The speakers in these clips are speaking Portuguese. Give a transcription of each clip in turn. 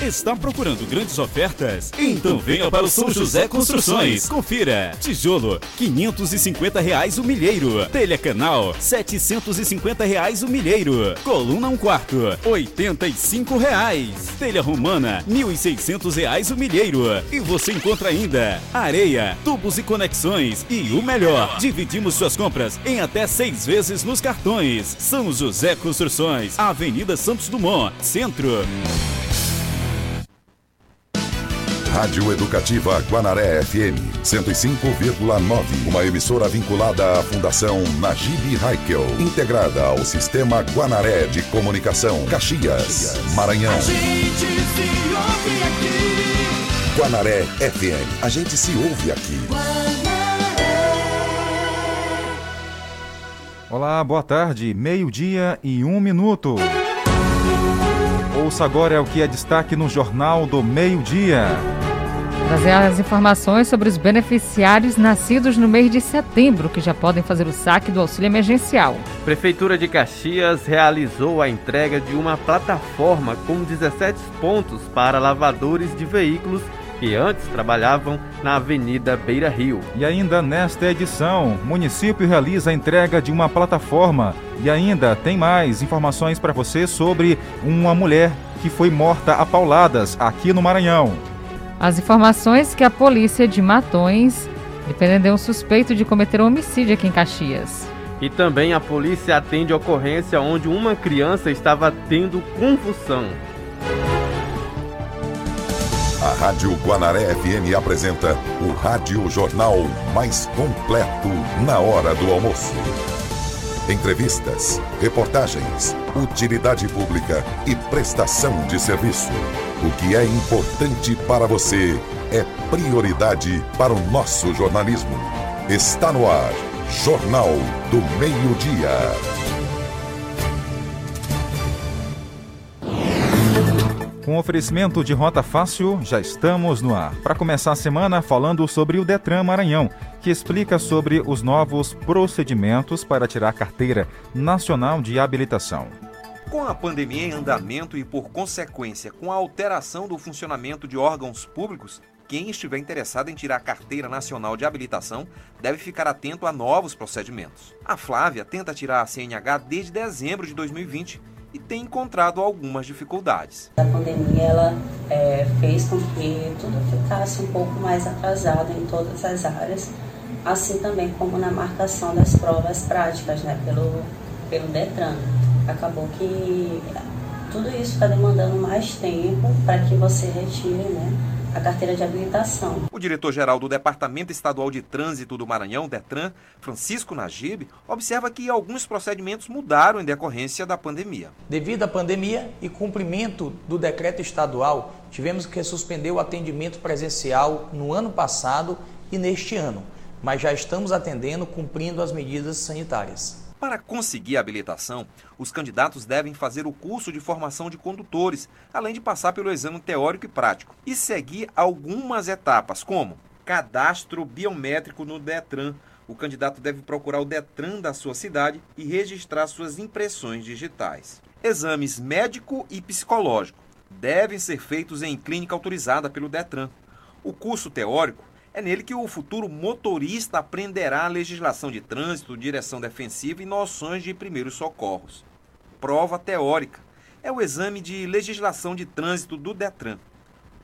Está procurando grandes ofertas? Então venha para o São José Construções. Confira. Tijolo, 550 reais o milheiro. Telha canal, 750 reais o milheiro. Coluna um quarto, 85 reais. Telha romana, 1.600 reais o milheiro. E você encontra ainda areia, tubos e conexões. E o melhor, dividimos suas compras em até seis vezes nos cartões. São José Construções, Avenida Santos Dumont, Centro. Rádio Educativa Guanaré FM 105,9. Uma emissora vinculada à Fundação Najib Haikel, integrada ao Sistema Guanaré de Comunicação, Caxias, Maranhão. A gente se ouve aqui. Guanaré FM. A gente se ouve aqui. Olá, boa tarde. Meio-dia e um minuto. Ouça agora é o que é destaque no Jornal do Meio-Dia. Trazer as informações sobre os beneficiários nascidos no mês de setembro que já podem fazer o saque do auxílio emergencial. Prefeitura de Caxias realizou a entrega de uma plataforma com 17 pontos para lavadores de veículos que antes trabalhavam na Avenida Beira Rio. E ainda nesta edição, o município realiza a entrega de uma plataforma. E ainda tem mais informações para você sobre uma mulher que foi morta a pauladas aqui no Maranhão. As informações que a polícia de Matões prendeu um suspeito de cometer um homicídio aqui em Caxias. E também a polícia atende ocorrência onde uma criança estava tendo convulsão. A Rádio Guanaré FM apresenta o Rádio Jornal mais completo na hora do almoço. Entrevistas, reportagens, utilidade pública e prestação de serviço. O que é importante para você é prioridade para o nosso jornalismo. Está no ar, Jornal do Meio-Dia. Com oferecimento de Rota Fácil, já estamos no ar. Para começar a semana falando sobre o Detran Maranhão, que explica sobre os novos procedimentos para tirar carteira nacional de habilitação. Com a pandemia em andamento e, por consequência, com a alteração do funcionamento de órgãos públicos, quem estiver interessado em tirar a carteira nacional de habilitação deve ficar atento a novos procedimentos. A Flávia tenta tirar a CNH desde dezembro de 2020 e tem encontrado algumas dificuldades. A pandemia ela é, fez com que tudo ficasse um pouco mais atrasado em todas as áreas, assim também como na marcação das provas práticas né, pelo, pelo Detran acabou que tudo isso está demandando mais tempo para que você retire né, a carteira de habilitação. O diretor-geral do Departamento Estadual de Trânsito do Maranhão, DETRAN, Francisco Najib, observa que alguns procedimentos mudaram em decorrência da pandemia. Devido à pandemia e cumprimento do decreto estadual, tivemos que suspender o atendimento presencial no ano passado e neste ano, mas já estamos atendendo cumprindo as medidas sanitárias. Para conseguir a habilitação, os candidatos devem fazer o curso de formação de condutores, além de passar pelo exame teórico e prático, e seguir algumas etapas, como cadastro biométrico no Detran. O candidato deve procurar o Detran da sua cidade e registrar suas impressões digitais. Exames médico e psicológico devem ser feitos em clínica autorizada pelo Detran. O curso teórico é nele que o futuro motorista aprenderá a legislação de trânsito, direção defensiva e noções de primeiros socorros. Prova teórica é o exame de legislação de trânsito do Detran.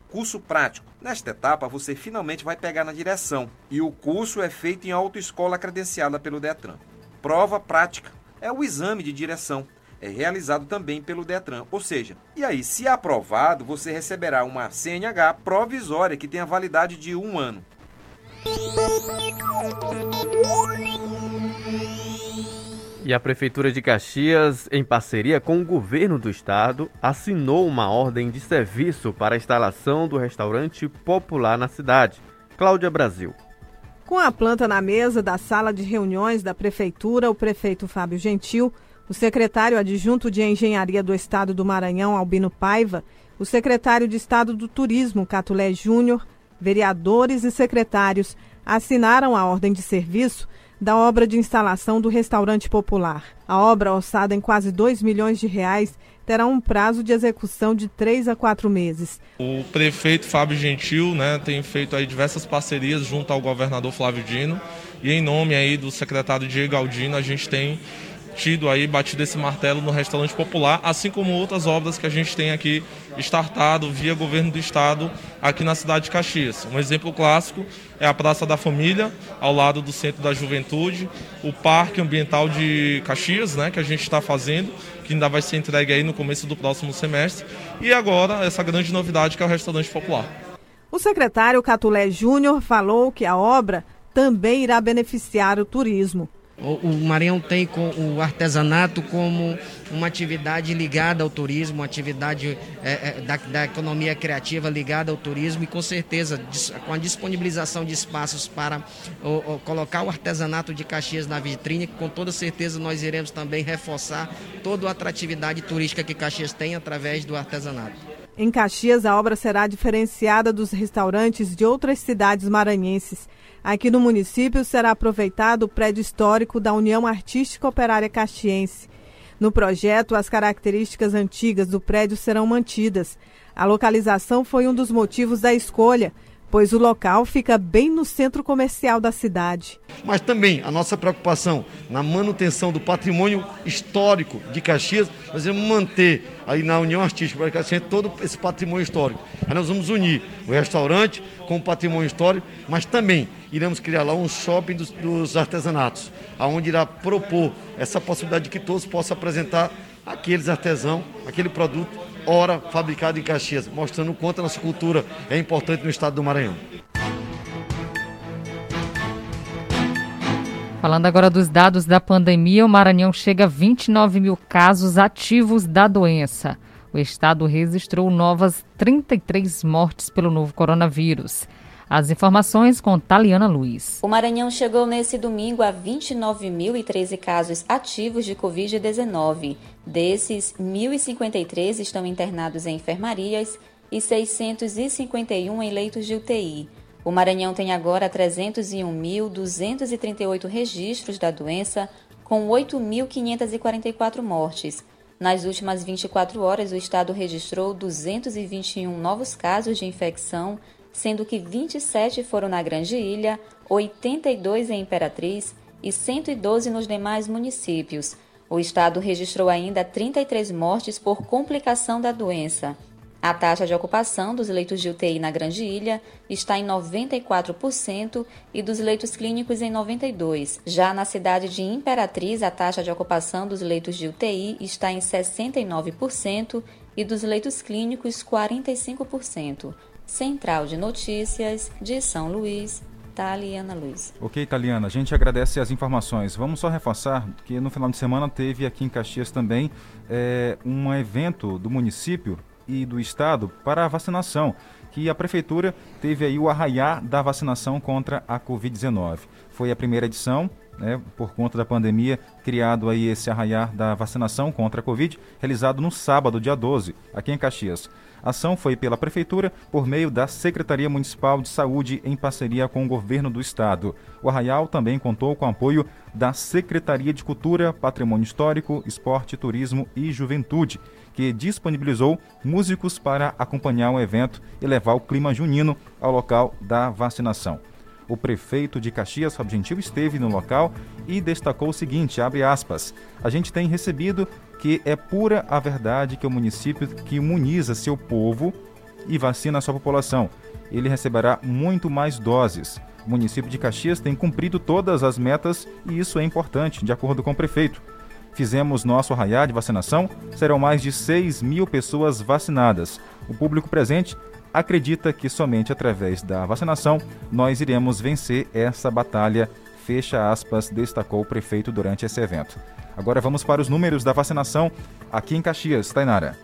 Curso prático. Nesta etapa, você finalmente vai pegar na direção e o curso é feito em autoescola credenciada pelo Detran. Prova prática é o exame de direção. É realizado também pelo Detran, ou seja, e aí, se aprovado, você receberá uma CNH provisória que tem a validade de um ano. E a Prefeitura de Caxias, em parceria com o governo do estado, assinou uma ordem de serviço para a instalação do restaurante popular na cidade. Cláudia Brasil. Com a planta na mesa da sala de reuniões da Prefeitura, o prefeito Fábio Gentil, o secretário adjunto de Engenharia do Estado do Maranhão, Albino Paiva, o secretário de Estado do Turismo, Catulé Júnior, vereadores e secretários assinaram a ordem de serviço da obra de instalação do restaurante popular. A obra, orçada em quase 2 milhões de reais, terá um prazo de execução de três a quatro meses. O prefeito Fábio Gentil né, tem feito aí diversas parcerias junto ao governador Flávio Dino e em nome aí do secretário Diego Aldino a gente tem tido aí, batido esse martelo no restaurante popular, assim como outras obras que a gente tem aqui startado via governo do estado aqui na cidade de Caxias. Um exemplo clássico é a Praça da Família, ao lado do Centro da Juventude, o Parque Ambiental de Caxias, né, que a gente está fazendo, que ainda vai ser entregue aí no começo do próximo semestre, e agora essa grande novidade que é o restaurante popular. O secretário Catulé Júnior falou que a obra também irá beneficiar o turismo. O, Maranhão tem com o artesanato como uma atividade ligada ao turismo, uma atividade é, é, da, da, economia criativa ligada ao turismo e com certeza com a disponibilização de espaços para o, o, colocar o artesanato de Caxias na vitrine, com toda certeza nós iremos também reforçar toda a atratividade turística que Caxias tem através do artesanato. Em Caxias, a obra será diferenciada dos restaurantes de outras cidades maranhenses Aqui no município será aproveitado o prédio histórico da União Artística Operária Caxiense. No projeto, as características antigas do prédio serão mantidas. A localização foi um dos motivos da escolha, pois o local fica bem no centro comercial da cidade. Mas também a nossa preocupação na manutenção do patrimônio histórico de Caxias, nós vamos manter aí na União Artística para Caxias todo esse patrimônio histórico. Aí nós vamos unir o restaurante com o patrimônio histórico, mas também iremos criar lá um shopping dos, dos artesanatos, aonde irá propor essa possibilidade de que todos possam apresentar aqueles artesãos, aquele produto ora fabricado em Caxias, mostrando o quanto a nossa cultura é importante no estado do Maranhão. Falando agora dos dados da pandemia, o Maranhão chega a 29 mil casos ativos da doença. O estado registrou novas 33 mortes pelo novo coronavírus. As informações com Taliana Luiz. O Maranhão chegou nesse domingo a 29.013 casos ativos de Covid-19. Desses, 1.053 estão internados em enfermarias e 651 em leitos de UTI. O Maranhão tem agora 301.238 registros da doença, com 8.544 mortes. Nas últimas 24 horas, o estado registrou 221 novos casos de infecção sendo que 27 foram na Grande Ilha, 82 em Imperatriz e 112 nos demais municípios. O estado registrou ainda 33 mortes por complicação da doença. A taxa de ocupação dos leitos de UTI na Grande Ilha está em 94% e dos leitos clínicos em 92%. Já na cidade de Imperatriz, a taxa de ocupação dos leitos de UTI está em 69% e dos leitos clínicos 45%. Central de Notícias de São Luís, Taliana Luiz. Ok, Taliana, a gente agradece as informações. Vamos só reforçar que no final de semana teve aqui em Caxias também é, um evento do município e do estado para a vacinação, que a prefeitura teve aí o arraiar da vacinação contra a Covid-19. Foi a primeira edição, né, por conta da pandemia, criado aí esse arraiar da vacinação contra a Covid, realizado no sábado, dia 12, aqui em Caxias. A ação foi pela Prefeitura por meio da Secretaria Municipal de Saúde em parceria com o Governo do Estado. O Arraial também contou com o apoio da Secretaria de Cultura, Patrimônio Histórico, Esporte, Turismo e Juventude, que disponibilizou músicos para acompanhar o evento e levar o clima junino ao local da vacinação. O prefeito de Caxias, Fábio Gentil, esteve no local e destacou o seguinte, abre aspas, a gente tem recebido que é pura a verdade que o município que imuniza seu povo e vacina sua população, ele receberá muito mais doses. O município de Caxias tem cumprido todas as metas e isso é importante, de acordo com o prefeito. Fizemos nosso arraiar de vacinação, serão mais de 6 mil pessoas vacinadas. O público presente acredita que somente através da vacinação nós iremos vencer essa batalha, fecha aspas, destacou o prefeito durante esse evento. Agora vamos para os números da vacinação aqui em Caxias, Tainara.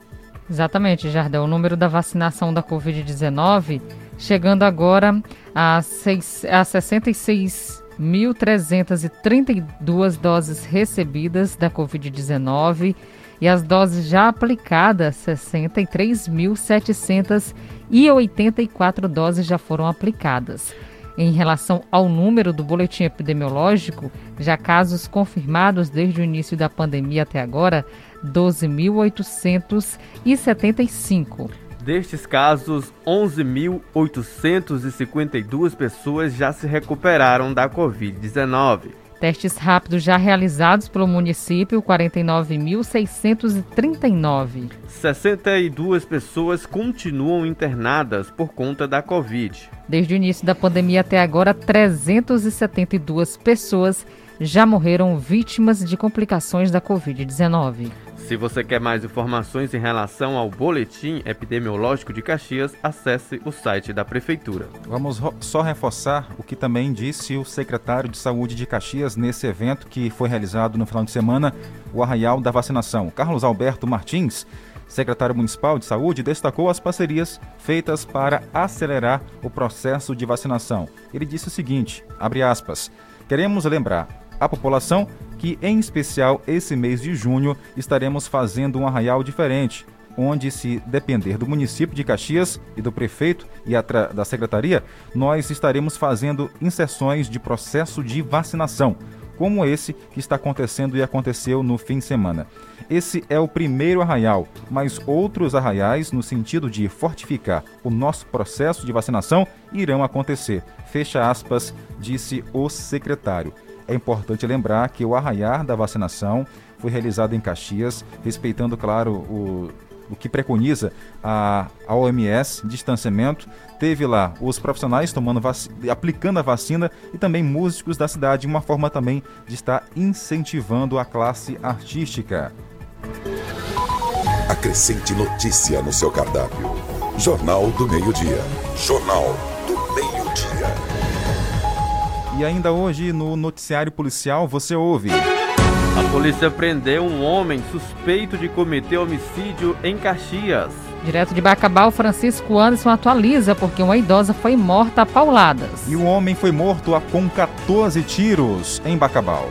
Exatamente, Jardel. O número da vacinação da Covid-19 chegando agora a, seis, a 66.332 doses recebidas da Covid-19 e as doses já aplicadas, 63.784 doses já foram aplicadas. Em relação ao número do boletim epidemiológico, já casos confirmados desde o início da pandemia até agora, 12.875. Destes casos, 11.852 pessoas já se recuperaram da Covid-19. Testes rápidos já realizados pelo município, 49.639. 62 pessoas continuam internadas por conta da Covid. Desde o início da pandemia até agora, 372 pessoas já morreram vítimas de complicações da Covid-19. Se você quer mais informações em relação ao boletim epidemiológico de Caxias, acesse o site da prefeitura. Vamos só reforçar o que também disse o secretário de Saúde de Caxias nesse evento que foi realizado no final de semana, o Arraial da Vacinação. Carlos Alberto Martins, secretário municipal de Saúde, destacou as parcerias feitas para acelerar o processo de vacinação. Ele disse o seguinte, abre aspas, queremos lembrar a população que, em especial esse mês de junho, estaremos fazendo um arraial diferente, onde, se depender do município de Caxias e do prefeito e da secretaria, nós estaremos fazendo inserções de processo de vacinação, como esse que está acontecendo e aconteceu no fim de semana. Esse é o primeiro arraial, mas outros arraiais, no sentido de fortificar o nosso processo de vacinação, irão acontecer. Fecha aspas, disse o secretário. É importante lembrar que o arraiar da vacinação foi realizado em Caxias, respeitando, claro, o, o que preconiza a, a OMS, distanciamento. Teve lá os profissionais tomando aplicando a vacina e também músicos da cidade, uma forma também de estar incentivando a classe artística. Acrescente notícia no seu cardápio. Jornal do Meio-Dia. Jornal. E ainda hoje no noticiário policial você ouve. A polícia prendeu um homem suspeito de cometer homicídio em Caxias. Direto de Bacabal, Francisco Anderson atualiza porque uma idosa foi morta a pauladas. E o homem foi morto a, com 14 tiros em Bacabal.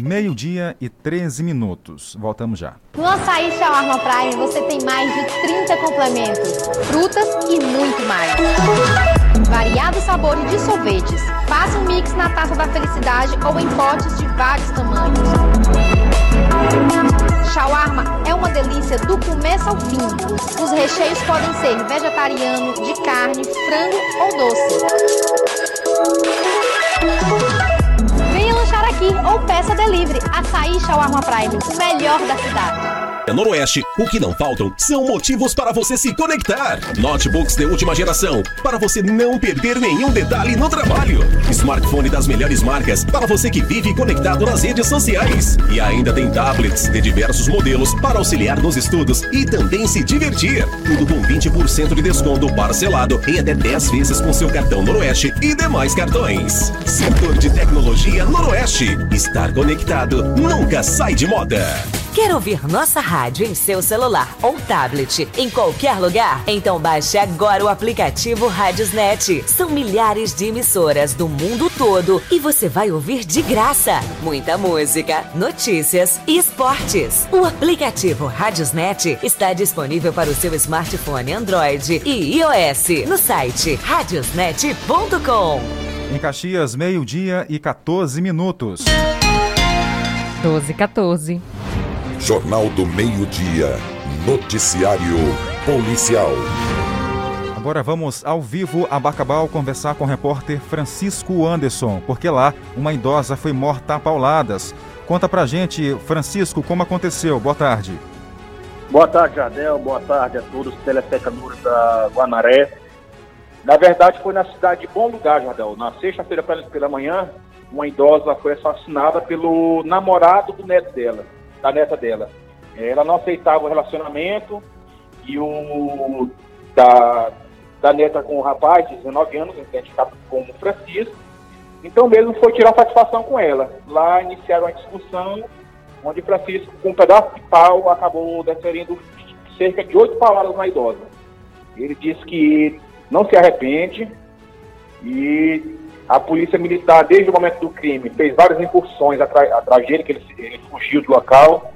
Meio-dia e 13 minutos. Voltamos já. No Açaí Shawarma Prime você tem mais de 30 complementos, frutas e muito mais. Variados sabores de sorvetes. Faça um mix na taça da felicidade ou em potes de vários tamanhos. Shawarma é uma delícia do começo ao fim. Os recheios podem ser vegetariano, de carne, frango ou doce. Venha lanchar aqui ou peça delivery. Açaí Shawarma Prime, o melhor da cidade. Noroeste, o que não faltam são motivos para você se conectar. Notebooks de última geração, para você não perder nenhum detalhe no trabalho. Smartphone das melhores marcas, para você que vive conectado nas redes sociais. E ainda tem tablets de diversos modelos para auxiliar nos estudos e também se divertir. Tudo com 20% de desconto parcelado em até 10 vezes com seu cartão Noroeste e demais cartões. Setor de tecnologia Noroeste. Estar conectado nunca sai de moda. Quer ouvir nossa rádio em seu celular ou tablet em qualquer lugar? Então baixe agora o aplicativo Rádiosnet. São milhares de emissoras do mundo todo e você vai ouvir de graça muita música, notícias e esportes. O aplicativo Rádiosnet está disponível para o seu smartphone Android e iOS no site radiosnet.com. Em Caxias, meio-dia e 14 minutos. 12 14. Jornal do Meio-Dia. Noticiário Policial. Agora vamos ao vivo a Bacabal conversar com o repórter Francisco Anderson, porque lá uma idosa foi morta a pauladas. Conta pra gente, Francisco, como aconteceu. Boa tarde. Boa tarde, Jardel. Boa tarde a todos os telespectadores da Guanaré. Na verdade, foi na cidade de Bom Lugar, Jardel. Na sexta-feira pela manhã, uma idosa foi assassinada pelo namorado do neto dela da neta dela. Ela não aceitava o relacionamento e o da, da neta com o rapaz de 19 anos, identificado como Francisco, então mesmo foi tirar satisfação com ela. Lá iniciaram a discussão, onde Francisco, com um pedaço de pau, acabou desferindo cerca de oito palavras na idosa. Ele disse que não se arrepende e a polícia militar, desde o momento do crime, fez várias incursões atrás dele, que ele, ele, fugiu do local.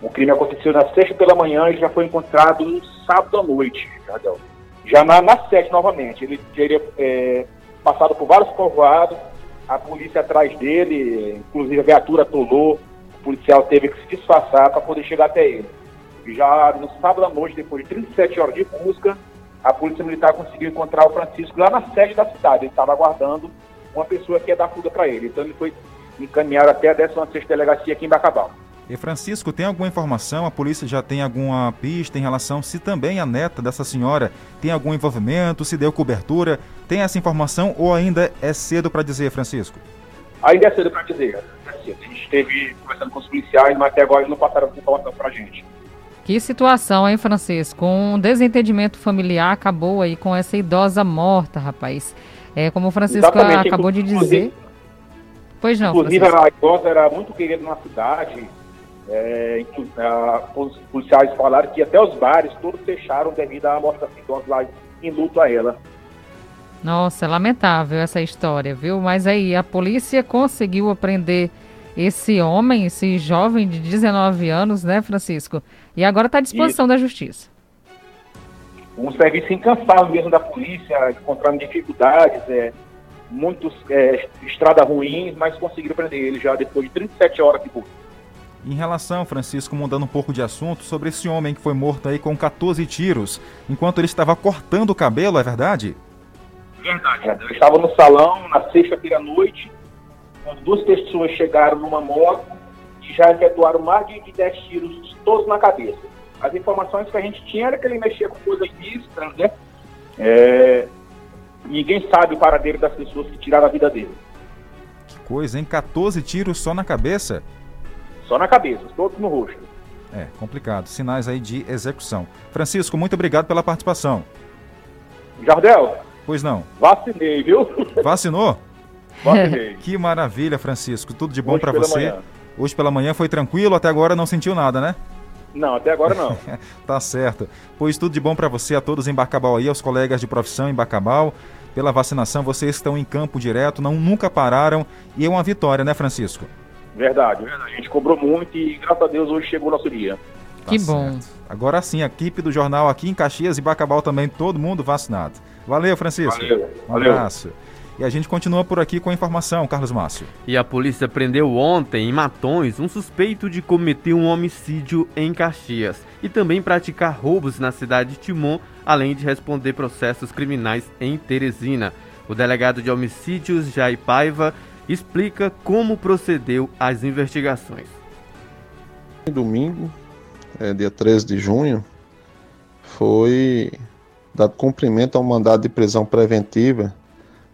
O crime aconteceu na sexta pela manhã e já foi encontrado no sábado à noite, Jardel. já na, na sede novamente. Ele teria é, passado por vários povoados, a polícia atrás dele, inclusive a viatura atolou, o policial teve que se disfarçar para poder chegar até ele. Já no sábado à noite, depois de 37 horas de busca, a Polícia Militar conseguiu encontrar o Francisco lá na sede da cidade. Ele estava aguardando uma pessoa que ia dar fuga para ele. Então ele foi encaminhado até a 16 Delegacia aqui em Bacabal. E Francisco, tem alguma informação? A polícia já tem alguma pista em relação se também a neta dessa senhora tem algum envolvimento, se deu cobertura? Tem essa informação ou ainda é cedo para dizer, Francisco? Ainda é cedo para dizer. A gente esteve conversando com os policiais, mas até agora eles não passaram essa informação para a gente. Que situação, hein, Francisco? Um desentendimento familiar acabou aí com essa idosa morta, rapaz. É como o Francisco Exatamente. acabou de dizer. Pois não. Inclusive, Francisco. a idosa era muito querida na cidade. É, os policiais falaram que até os bares todos fecharam devido à morte da idosa lá em luto a ela. Nossa, é lamentável essa história, viu? Mas aí a polícia conseguiu prender esse homem, esse jovem de 19 anos, né, Francisco? E agora está à disposição Isso. da justiça. Um serviço incansável mesmo da polícia, encontrando dificuldades, é, muitos é, estradas ruins, mas conseguiram prender ele já depois de 37 horas de busca. Em relação, Francisco, mudando um pouco de assunto, sobre esse homem que foi morto aí com 14 tiros, enquanto ele estava cortando o cabelo, é verdade? Verdade. Eu estava no salão na sexta-feira à noite, quando duas pessoas chegaram numa moto e já efetuaram mais de 10 tiros, todos na cabeça. As informações que a gente tinha era que ele mexia com coisas ilícitas, né? É... Ninguém sabe o paradeiro das pessoas que tiraram a vida dele. Que coisa, hein? 14 tiros só na cabeça? Só na cabeça, todos no rosto. É, complicado. Sinais aí de execução. Francisco, muito obrigado pela participação. Jardel. Pois não. Vacinei, viu? Vacinou? Vacinei. que maravilha, Francisco. Tudo de bom para você. Manhã. Hoje pela manhã foi tranquilo, até agora não sentiu nada, né? Não, até agora não. tá certo. Pois tudo de bom para você, a todos em Bacabal aí, aos colegas de profissão em Bacabal. Pela vacinação, vocês estão em campo direto, não nunca pararam e é uma vitória, né, Francisco? Verdade, verdade. A gente cobrou muito e graças a Deus hoje chegou o nosso dia. Tá que bom. Certo. Agora sim, a equipe do jornal aqui em Caxias e Bacabal também, todo mundo vacinado. Valeu, Francisco. Valeu. Um abraço. E a gente continua por aqui com a informação, Carlos Márcio. E a polícia prendeu ontem, em Matões, um suspeito de cometer um homicídio em Caxias e também praticar roubos na cidade de Timon, além de responder processos criminais em Teresina. O delegado de homicídios, Jair Paiva, explica como procedeu as investigações. Domingo, é, dia 13 de junho, foi dado cumprimento ao mandado de prisão preventiva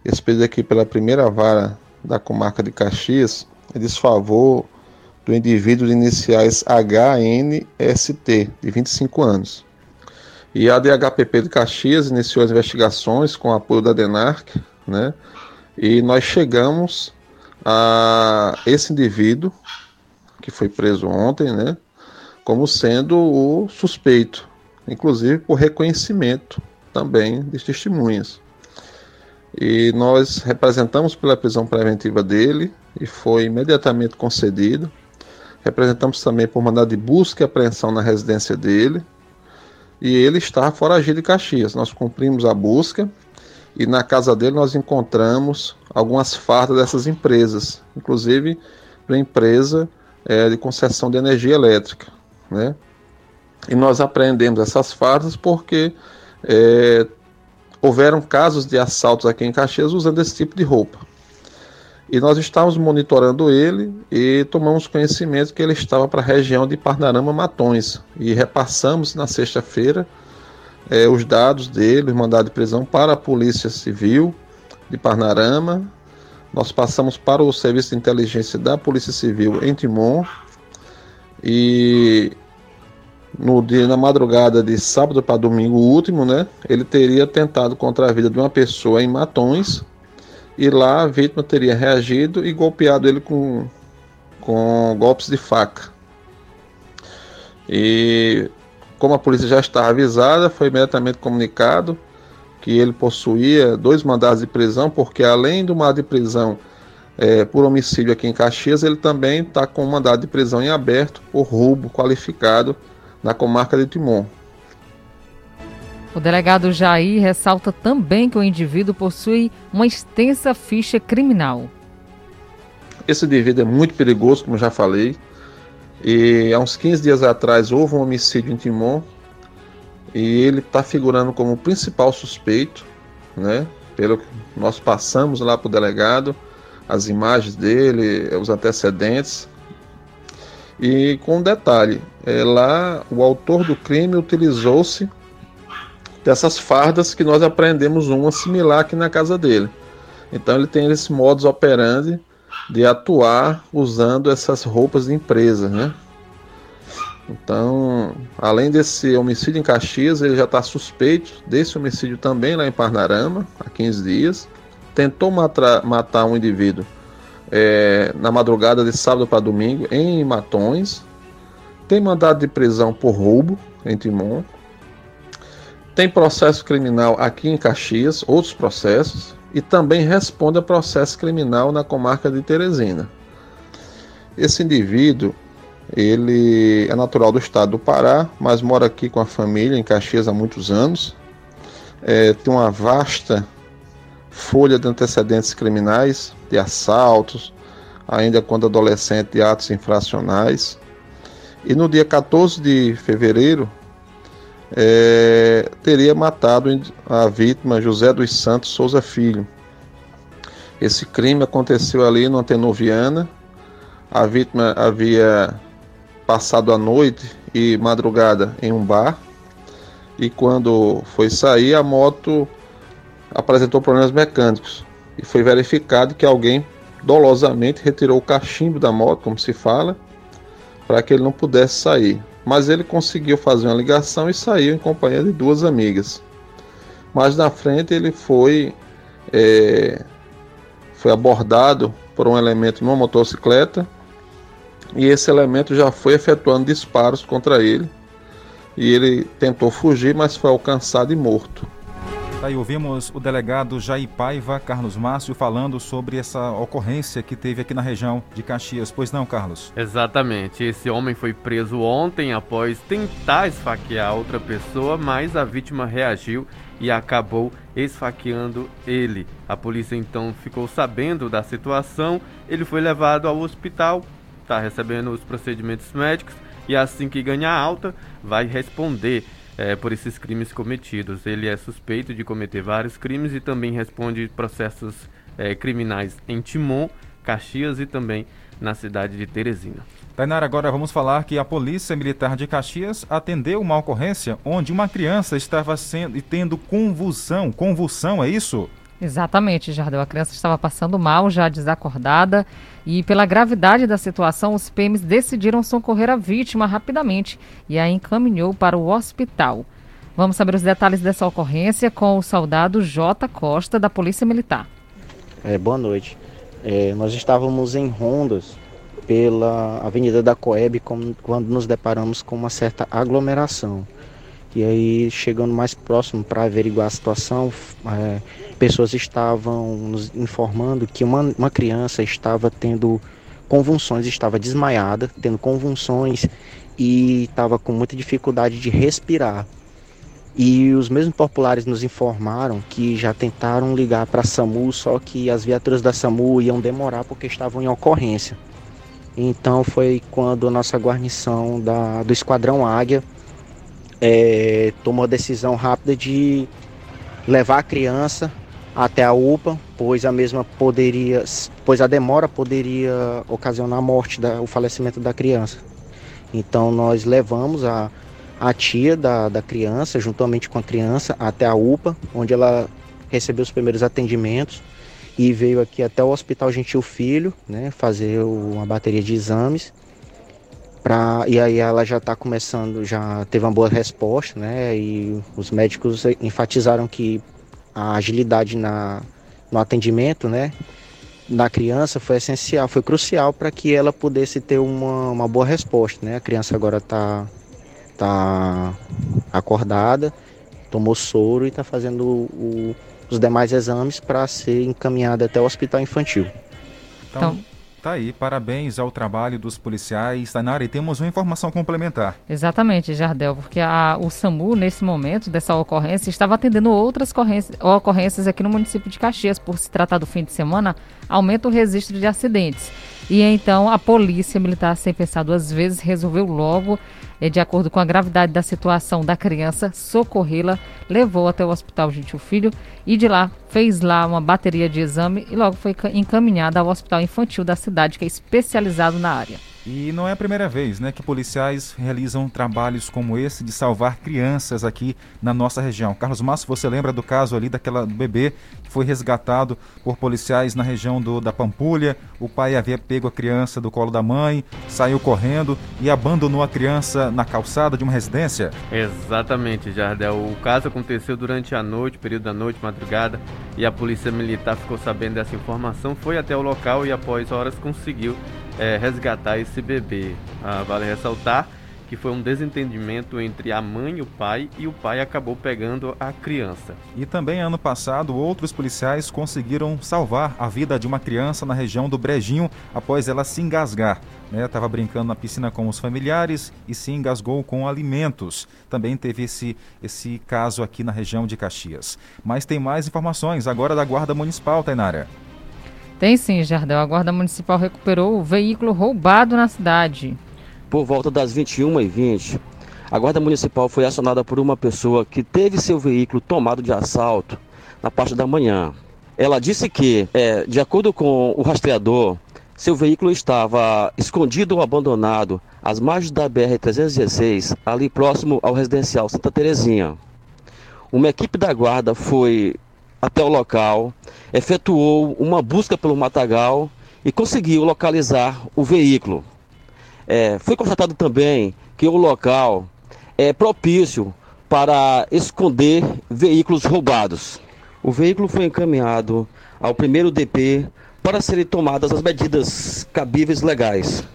expedido aqui pela primeira vara da comarca de Caxias, em desfavor do indivíduo de iniciais HNST, de 25 anos. E a DHPP de Caxias iniciou as investigações com o apoio da DENARC, né? E nós chegamos a esse indivíduo, que foi preso ontem, né? Como sendo o suspeito, inclusive por reconhecimento também de testemunhas. E nós representamos pela prisão preventiva dele e foi imediatamente concedido. Representamos também por mandado de busca e apreensão na residência dele. E ele está foragido de Caxias. Nós cumprimos a busca e na casa dele nós encontramos algumas fardas dessas empresas, inclusive para empresa é, de concessão de energia elétrica. Né? E nós apreendemos essas fardas porque é, houveram casos de assaltos aqui em Caxias usando esse tipo de roupa. E nós estávamos monitorando ele e tomamos conhecimento que ele estava para a região de Parnarama Matões. E repassamos na sexta-feira eh, os dados dele, mandado de prisão para a Polícia Civil de Parnarama. Nós passamos para o Serviço de Inteligência da Polícia Civil em Timon. E no dia na madrugada de sábado para domingo último, né? Ele teria tentado contra a vida de uma pessoa em Matões e lá a vítima teria reagido e golpeado ele com, com golpes de faca. E como a polícia já estava avisada, foi imediatamente comunicado que ele possuía dois mandados de prisão, porque além do mandado de prisão é, por homicídio aqui em Caxias, ele também está com um mandado de prisão em aberto por roubo qualificado na comarca de Timon. O delegado Jair ressalta também que o indivíduo possui uma extensa ficha criminal. Esse indivíduo é muito perigoso, como já falei. E há uns 15 dias atrás houve um homicídio em Timon e ele está figurando como principal suspeito, né? Pelo que nós passamos lá para o delegado, as imagens dele, os antecedentes. E com um detalhe, é, lá o autor do crime utilizou-se dessas fardas que nós aprendemos uma similar aqui na casa dele. Então ele tem esse modus operandi de atuar usando essas roupas de empresa, né? Então, além desse homicídio em Caxias, ele já está suspeito desse homicídio também lá em Parnarama, há 15 dias. Tentou matar, matar um indivíduo é, na madrugada de sábado para domingo em Matões. Tem mandado de prisão por roubo em Timon. Tem processo criminal aqui em Caxias, outros processos e também responde a processo criminal na comarca de Teresina. Esse indivíduo, ele é natural do estado do Pará, mas mora aqui com a família em Caxias há muitos anos. É, tem uma vasta folha de antecedentes criminais, de assaltos, ainda quando adolescente, de atos infracionais. E no dia 14 de fevereiro, é, teria matado a vítima José dos Santos Souza Filho. Esse crime aconteceu ali no Antenoviana. A vítima havia passado a noite e madrugada em um bar. E quando foi sair, a moto apresentou problemas mecânicos. E foi verificado que alguém dolosamente retirou o cachimbo da moto, como se fala, para que ele não pudesse sair mas ele conseguiu fazer uma ligação e saiu em companhia de duas amigas. Mais na frente ele foi é, foi abordado por um elemento numa motocicleta e esse elemento já foi efetuando disparos contra ele e ele tentou fugir, mas foi alcançado e morto. Aí ouvimos o delegado Jair Paiva, Carlos Márcio, falando sobre essa ocorrência que teve aqui na região de Caxias. Pois não, Carlos? Exatamente. Esse homem foi preso ontem após tentar esfaquear outra pessoa, mas a vítima reagiu e acabou esfaqueando ele. A polícia então ficou sabendo da situação, ele foi levado ao hospital, está recebendo os procedimentos médicos e assim que ganhar alta vai responder é, por esses crimes cometidos. Ele é suspeito de cometer vários crimes e também responde processos é, criminais em Timon, Caxias e também na cidade de Teresina. Tainara, agora vamos falar que a Polícia Militar de Caxias atendeu uma ocorrência onde uma criança estava sendo e tendo convulsão. Convulsão, é isso? Exatamente, Jardel. A criança estava passando mal, já desacordada, e pela gravidade da situação, os PMs decidiram socorrer a vítima rapidamente e a encaminhou para o hospital. Vamos saber os detalhes dessa ocorrência com o soldado J. Costa, da Polícia Militar. É, boa noite. É, nós estávamos em rondas pela Avenida da Coeb quando nos deparamos com uma certa aglomeração. E aí, chegando mais próximo para averiguar a situação, é, pessoas estavam nos informando que uma, uma criança estava tendo convulsões, estava desmaiada, tendo convulsões e estava com muita dificuldade de respirar. E os mesmos populares nos informaram que já tentaram ligar para a SAMU, só que as viaturas da SAMU iam demorar porque estavam em ocorrência. Então foi quando a nossa guarnição da, do Esquadrão Águia é, tomou a decisão rápida de levar a criança até a UPA, pois a mesma poderia, pois a demora poderia ocasionar a morte, da, o falecimento da criança. Então nós levamos a, a tia da, da criança, juntamente com a criança, até a UPA, onde ela recebeu os primeiros atendimentos e veio aqui até o Hospital Gentil Filho, né, fazer uma bateria de exames. Pra, e aí ela já está começando, já teve uma boa resposta, né? E os médicos enfatizaram que a agilidade na, no atendimento, né? Da criança foi essencial, foi crucial para que ela pudesse ter uma, uma boa resposta, né? A criança agora está tá acordada, tomou soro e está fazendo o, os demais exames para ser encaminhada até o hospital infantil. Então, Tá aí, parabéns ao trabalho dos policiais. Tainara, e temos uma informação complementar. Exatamente, Jardel, porque a, o SAMU, nesse momento dessa ocorrência, estava atendendo outras ocorrências aqui no município de Caxias. Por se tratar do fim de semana, aumenta o registro de acidentes. E então a polícia militar, sem pensar duas vezes, resolveu logo, eh, de acordo com a gravidade da situação da criança, socorrê-la, levou até o Hospital Gentil Filho e de lá fez lá uma bateria de exame e logo foi encaminhada ao Hospital Infantil da cidade, que é especializado na área. E não é a primeira vez né, que policiais realizam trabalhos como esse de salvar crianças aqui na nossa região. Carlos Massa, você lembra do caso ali daquela do bebê que foi resgatado por policiais na região do, da Pampulha? O pai havia pego a criança do colo da mãe, saiu correndo e abandonou a criança na calçada de uma residência? Exatamente, Jardel. O caso aconteceu durante a noite, período da noite, madrugada, e a polícia militar ficou sabendo dessa informação, foi até o local e após horas conseguiu é, resgatar esse bebê. Ah, vale ressaltar que foi um desentendimento entre a mãe e o pai e o pai acabou pegando a criança. E também ano passado, outros policiais conseguiram salvar a vida de uma criança na região do Brejinho após ela se engasgar. Estava né? brincando na piscina com os familiares e se engasgou com alimentos. Também teve esse, esse caso aqui na região de Caxias. Mas tem mais informações agora da Guarda Municipal, Tainara. Tem sim, Jardel. A Guarda Municipal recuperou o veículo roubado na cidade. Por volta das 21h20, a Guarda Municipal foi acionada por uma pessoa que teve seu veículo tomado de assalto na parte da manhã. Ela disse que, é, de acordo com o rastreador, seu veículo estava escondido ou abandonado às margens da BR-316, ali próximo ao residencial Santa Terezinha. Uma equipe da guarda foi até o local, efetuou uma busca pelo matagal e conseguiu localizar o veículo. É, foi constatado também que o local é propício para esconder veículos roubados. O veículo foi encaminhado ao primeiro DP para serem tomadas as medidas cabíveis legais.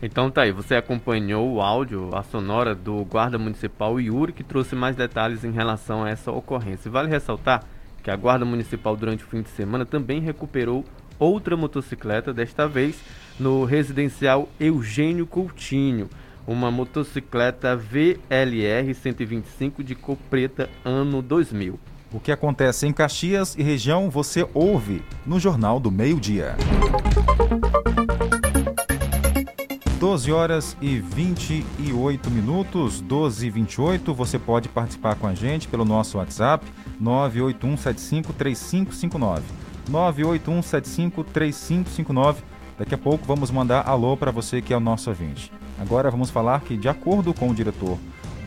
Então tá aí, você acompanhou o áudio, a sonora do guarda municipal Yuri, que trouxe mais detalhes em relação a essa ocorrência. Vale ressaltar que a Guarda Municipal durante o fim de semana também recuperou outra motocicleta, desta vez no residencial Eugênio Coutinho, uma motocicleta VLR 125 de cor preta ano 2000. O que acontece em Caxias e região você ouve no Jornal do Meio-Dia. 12 horas e 28 minutos, 12 e 28. Você pode participar com a gente pelo nosso WhatsApp 981753559. 981753559. Daqui a pouco vamos mandar alô para você que é o nosso ouvinte. Agora vamos falar que, de acordo com o diretor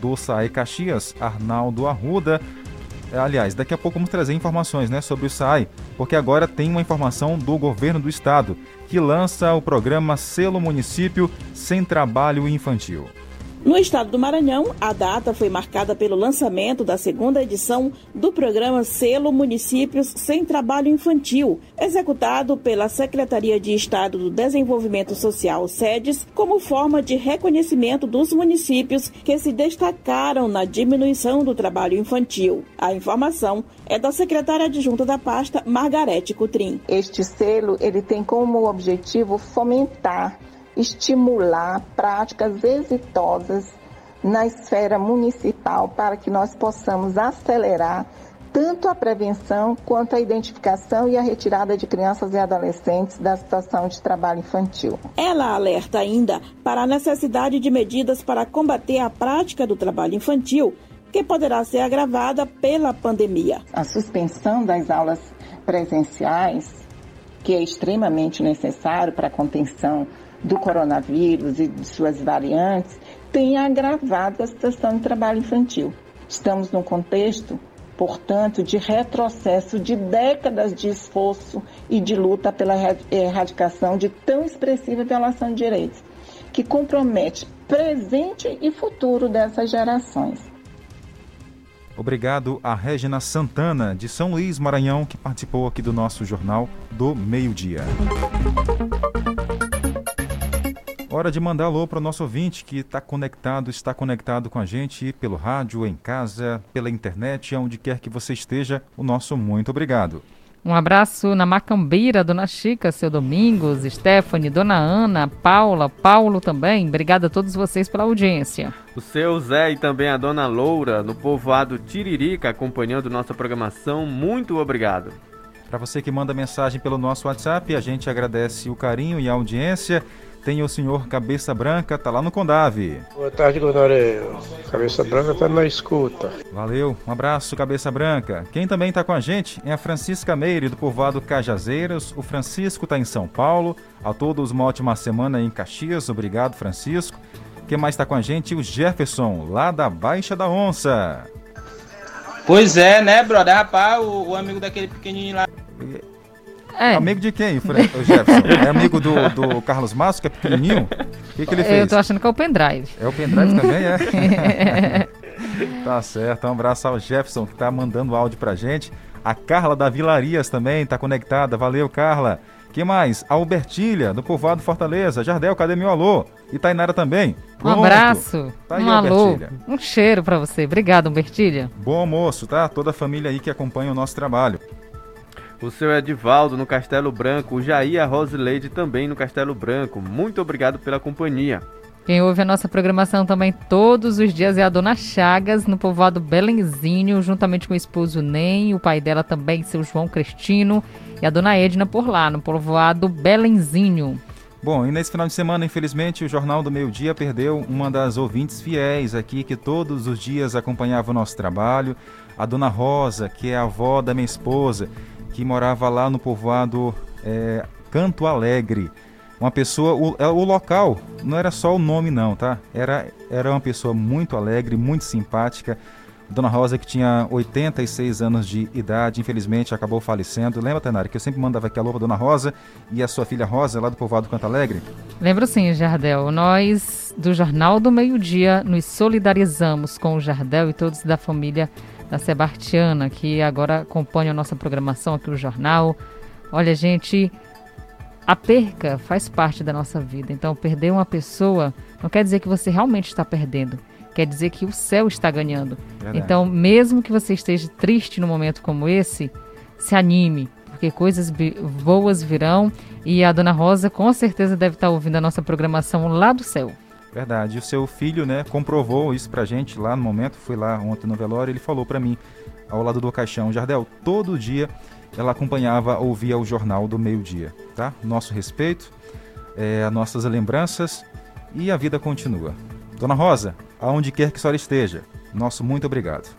do SAE Caxias, Arnaldo Arruda, é, aliás, daqui a pouco vamos trazer informações né, sobre o SAI, porque agora tem uma informação do governo do estado, que lança o programa Selo Município Sem Trabalho Infantil. No estado do Maranhão, a data foi marcada pelo lançamento da segunda edição do programa Selo Municípios Sem Trabalho Infantil, executado pela Secretaria de Estado do Desenvolvimento Social, SEDES, como forma de reconhecimento dos municípios que se destacaram na diminuição do trabalho infantil. A informação é da secretária adjunta da pasta, Margarete Cutrim. Este selo ele tem como objetivo fomentar estimular práticas exitosas na esfera municipal para que nós possamos acelerar tanto a prevenção quanto a identificação e a retirada de crianças e adolescentes da situação de trabalho infantil. Ela alerta ainda para a necessidade de medidas para combater a prática do trabalho infantil, que poderá ser agravada pela pandemia. A suspensão das aulas presenciais, que é extremamente necessário para a contenção do coronavírus e de suas variantes tem agravado a situação de trabalho infantil. Estamos num contexto, portanto, de retrocesso de décadas de esforço e de luta pela erradicação de tão expressiva violação de direitos, que compromete presente e futuro dessas gerações. Obrigado a Regina Santana, de São Luís, Maranhão, que participou aqui do nosso Jornal do Meio-Dia. Hora de mandar alô para o nosso ouvinte que está conectado, está conectado com a gente pelo rádio, em casa, pela internet, onde quer que você esteja. O nosso muito obrigado. Um abraço na Macambeira, Dona Chica, seu Domingos, Stephanie, Dona Ana, Paula, Paulo também. Obrigada a todos vocês pela audiência. O seu Zé e também a Dona Loura, no povoado Tiririca, acompanhando nossa programação. Muito obrigado. Para você que manda mensagem pelo nosso WhatsApp, a gente agradece o carinho e a audiência. Tem o senhor Cabeça Branca, tá lá no Condave. Boa tarde, Gonoré. Cabeça Branca tá na escuta. Valeu, um abraço, Cabeça Branca. Quem também tá com a gente é a Francisca Meire, do povoado Cajazeiras. O Francisco tá em São Paulo. A todos uma ótima semana em Caxias. Obrigado, Francisco. Quem mais tá com a gente? O Jefferson, lá da Baixa da Onça. Pois é, né, brother? Rapaz, o, o amigo daquele pequenininho lá. É. Amigo de quem, Fred, Jefferson? É amigo do, do Carlos Márcio, que é pequenininho? O que, que ele fez? Eu tô achando que é o pendrive. É o pendrive também, é? tá certo. Um abraço ao Jefferson, que tá mandando áudio pra gente. A Carla da Vilarias também tá conectada. Valeu, Carla. Quem mais? A Albertilha, do povoado Fortaleza. Jardel, cadê meu alô? E Tainara também. Um abraço, tá aí, um alô, um cheiro para você. Obrigado, Albertilha. Bom almoço, tá? Toda a família aí que acompanha o nosso trabalho. O seu Edivaldo no Castelo Branco, o Jair a Rosileide também no Castelo Branco. Muito obrigado pela companhia. Quem ouve a nossa programação também todos os dias é a dona Chagas, no povoado Belenzinho, juntamente com o esposo Nem, o pai dela também, seu João Cristino, e a dona Edna por lá, no povoado Belenzinho. Bom, e nesse final de semana, infelizmente, o Jornal do Meio Dia perdeu uma das ouvintes fiéis aqui, que todos os dias acompanhava o nosso trabalho, a dona Rosa, que é a avó da minha esposa que morava lá no povoado é, Canto Alegre. Uma pessoa, o, é, o, local não era só o nome não, tá? Era, era uma pessoa muito alegre, muito simpática. Dona Rosa, que tinha 86 anos de idade, infelizmente acabou falecendo. Lembra, Tenari, que eu sempre mandava aqui a louva Dona Rosa e a sua filha Rosa, lá do povoado Canto Alegre? Lembro sim, Jardel. Nós, do Jornal do Meio Dia, nos solidarizamos com o Jardel e todos da família da Sebastiana, que agora acompanha a nossa programação aqui no jornal. Olha, gente, a perca faz parte da nossa vida. Então, perder uma pessoa não quer dizer que você realmente está perdendo. Quer dizer que o céu está ganhando. Verdade. Então, mesmo que você esteja triste num momento como esse, se anime, porque coisas boas virão. E a dona Rosa com certeza deve estar ouvindo a nossa programação lá do céu. Verdade. E o seu filho, né, comprovou isso pra gente lá no momento. Fui lá ontem no velório, ele falou para mim, ao lado do caixão, Jardel, todo dia ela acompanhava, ouvia o jornal do meio-dia, tá? Nosso respeito, é, as nossas lembranças e a vida continua. Dona Rosa, aonde quer que a senhora esteja, nosso muito obrigado.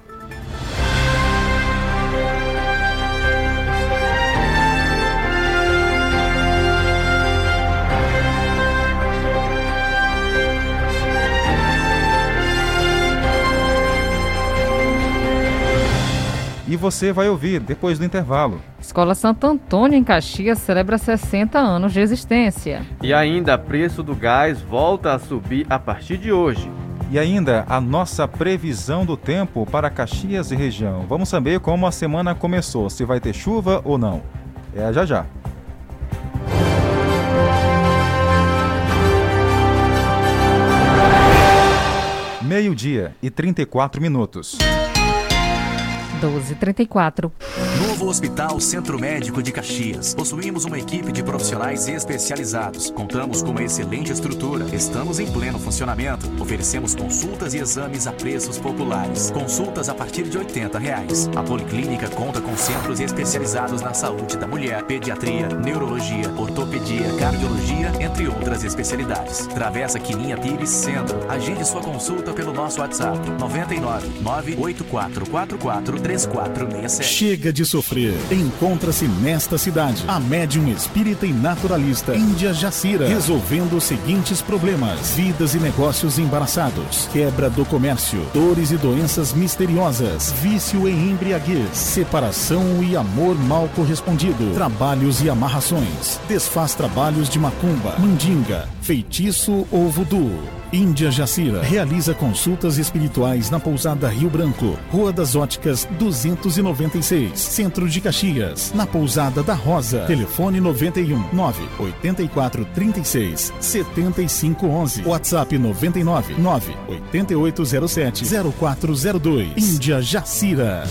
E você vai ouvir depois do intervalo. Escola Santo Antônio em Caxias celebra 60 anos de existência. E ainda, preço do gás volta a subir a partir de hoje. E ainda a nossa previsão do tempo para Caxias e região. Vamos saber como a semana começou, se vai ter chuva ou não. É já já. Meio-dia e 34 minutos. 1234. Novo Hospital Centro Médico de Caxias. Possuímos uma equipe de profissionais especializados. Contamos com uma excelente estrutura. Estamos em pleno funcionamento. Oferecemos consultas e exames a preços populares. Consultas a partir de 80 reais. A Policlínica conta com centros especializados na saúde da mulher, pediatria, neurologia, ortopedia, cardiologia, entre outras especialidades. Travessa Quininha Pires Centro. Agende sua consulta pelo nosso WhatsApp 99 98444 3467. Chega de sofrer. Encontra-se nesta cidade a médium espírita e naturalista Índia Jacira, resolvendo os seguintes problemas: vidas e negócios embaraçados, quebra do comércio, dores e doenças misteriosas, vício e embriaguez, separação e amor mal correspondido, trabalhos e amarrações, desfaz trabalhos de macumba, mandinga, feitiço ou voodoo. Índia Jacira realiza consultas espirituais na pousada Rio Branco, Rua das Óticas 296, Centro de Caxias, na pousada da Rosa. Telefone 91 9 84 36 75 11. WhatsApp 99 9 8807 0402. Índia Jacira.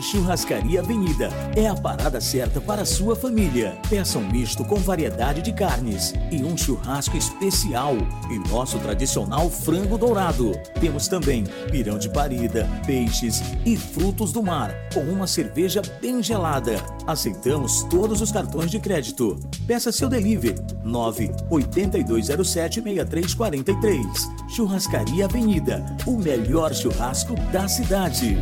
Churrascaria Avenida é a parada certa para sua família. Peça um misto com variedade de carnes e um churrasco especial e nosso tradicional frango dourado. Temos também pirão de parida, peixes e frutos do mar com uma cerveja bem gelada. Aceitamos todos os cartões de crédito. Peça seu delivery 982076343. Churrascaria Avenida, o melhor churrasco da cidade.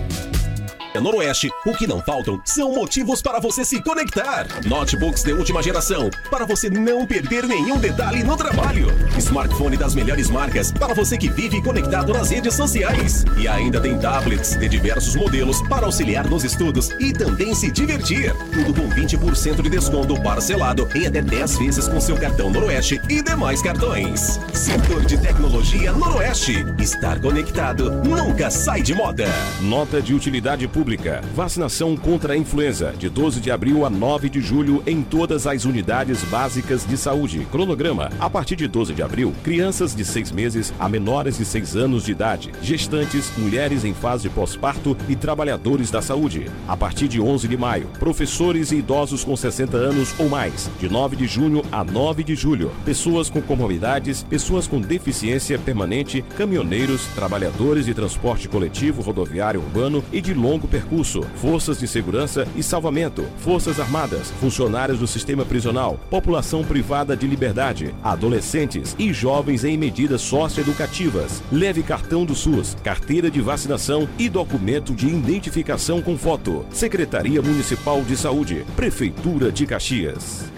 Noroeste, o que não faltam são motivos para você se conectar. Notebooks de última geração, para você não perder nenhum detalhe no trabalho. Smartphone das melhores marcas, para você que vive conectado nas redes sociais. E ainda tem tablets de diversos modelos para auxiliar nos estudos e também se divertir. Tudo com 20% de desconto parcelado em até 10 vezes com seu cartão Noroeste e demais cartões. Setor de tecnologia Noroeste. Estar conectado nunca sai de moda. Nota de utilidade pública Pública. Vacinação contra a influenza, de 12 de abril a 9 de julho, em todas as unidades básicas de saúde. Cronograma: a partir de 12 de abril, crianças de 6 meses a menores de 6 anos de idade, gestantes, mulheres em fase pós-parto e trabalhadores da saúde. A partir de 11 de maio, professores e idosos com 60 anos ou mais, de 9 de junho a 9 de julho. Pessoas com comorbidades, pessoas com deficiência permanente, caminhoneiros, trabalhadores de transporte coletivo rodoviário urbano e de longo percurso, forças de segurança e salvamento, forças armadas, funcionários do sistema prisional, população privada de liberdade, adolescentes e jovens em medidas socioeducativas. Leve cartão do SUS, carteira de vacinação e documento de identificação com foto. Secretaria Municipal de Saúde, Prefeitura de Caxias.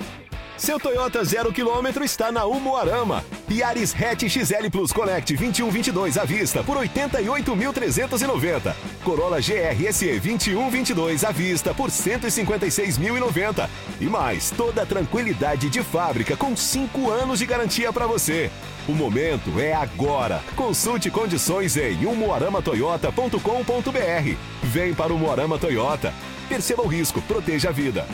Seu Toyota zero quilômetro está na Umuarama. Yaris Hatch XL Plus Connect 2122 à vista por 88.390. Corolla GRSE 2122 à vista por 156.090. E mais, toda a tranquilidade de fábrica com 5 anos de garantia para você. O momento é agora. Consulte condições em umuaramatoyota.com.br. Vem para o Umuarama Toyota. Perceba o risco, proteja a vida.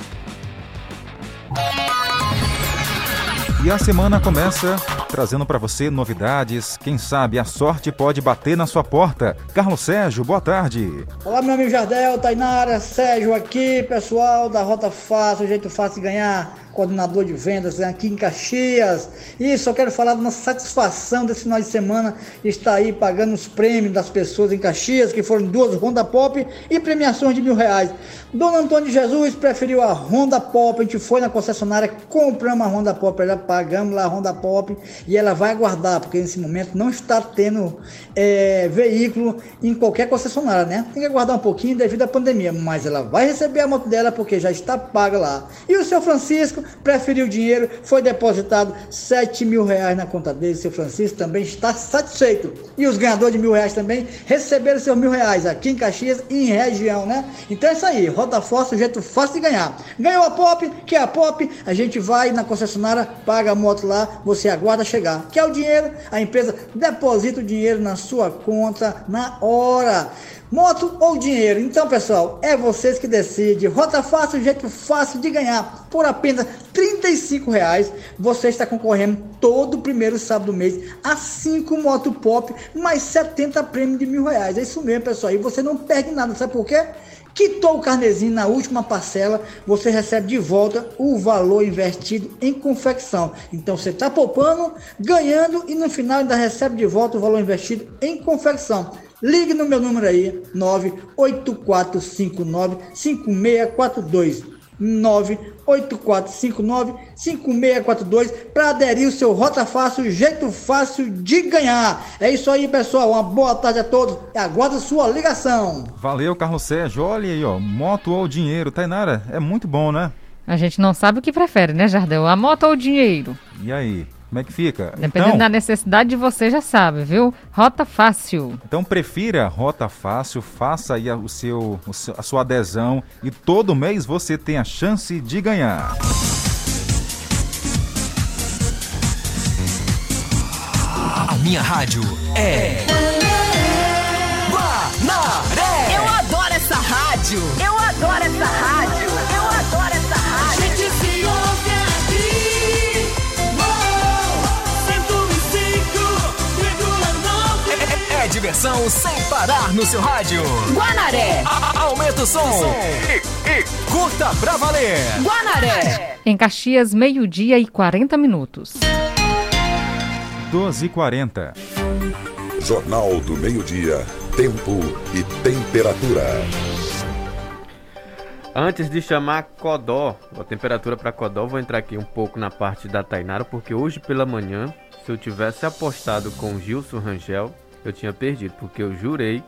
E a semana começa trazendo para você novidades. Quem sabe a sorte pode bater na sua porta. Carlos Sérgio, boa tarde. Olá, meu amigo Jardel, Tainara, Sérgio aqui, pessoal da Rota Fácil, jeito fácil de ganhar coordenador de vendas aqui em Caxias. E só quero falar da nossa satisfação desse final de semana estar aí pagando os prêmios das pessoas em Caxias, que foram duas Honda Pop e premiações de mil reais. Dona Antônio Jesus preferiu a Honda Pop, a gente foi na concessionária, compramos a Honda Pop, já pagamos lá a Honda Pop e ela vai aguardar, porque nesse momento não está tendo é, veículo em qualquer concessionária, né? Tem que aguardar um pouquinho devido à pandemia, mas ela vai receber a moto dela porque já está paga lá. E o seu Francisco preferiu o dinheiro, foi depositado 7 mil reais na conta dele. Seu Francisco também está satisfeito. E os ganhadores de mil reais também receberam seus mil reais aqui em Caxias e em região, né? Então é isso aí, Rota Força, um jeito fácil de ganhar. Ganhou a Pop, que é a Pop, a gente vai na concessionária, paga a moto lá, você aguarda chegar. Quer o dinheiro? A empresa deposita o dinheiro na sua conta na hora. Moto ou dinheiro? Então, pessoal, é vocês que decidem. Rota fácil, jeito fácil de ganhar. Por apenas R$ reais, você está concorrendo todo primeiro sábado do mês a 5 moto pop mais 70 prêmios de mil reais. É isso mesmo, pessoal. E você não perde nada, sabe por quê? Quitou o carnezinho na última parcela, você recebe de volta o valor investido em confecção. Então você está poupando, ganhando e no final ainda recebe de volta o valor investido em confecção. Ligue no meu número aí, 984595642. 984595642 para aderir o seu Rota Fácil, jeito fácil de ganhar. É isso aí, pessoal. Uma boa tarde a todos e aguardo sua ligação. Valeu, Carlos Sérgio. Olha aí, ó, moto ou dinheiro. Tainara, é muito bom, né? A gente não sabe o que prefere, né, Jardel? A moto ou o dinheiro? E aí? Como é que fica? Dependendo então, da necessidade de você, já sabe, viu? Rota Fácil. Então prefira Rota Fácil, faça aí o seu, a sua adesão e todo mês você tem a chance de ganhar. A minha rádio é. Diversão sem parar no seu rádio. Guanaré. A- aumenta o som e, e curta pra valer. Guanaré. Em Caxias, meio-dia e 40 minutos. 12 e 40 Jornal do Meio-Dia, Tempo e Temperatura. Antes de chamar Codó, a temperatura para Codó, vou entrar aqui um pouco na parte da Tainara, porque hoje pela manhã, se eu tivesse apostado com Gilson Rangel, eu tinha perdido, porque eu jurei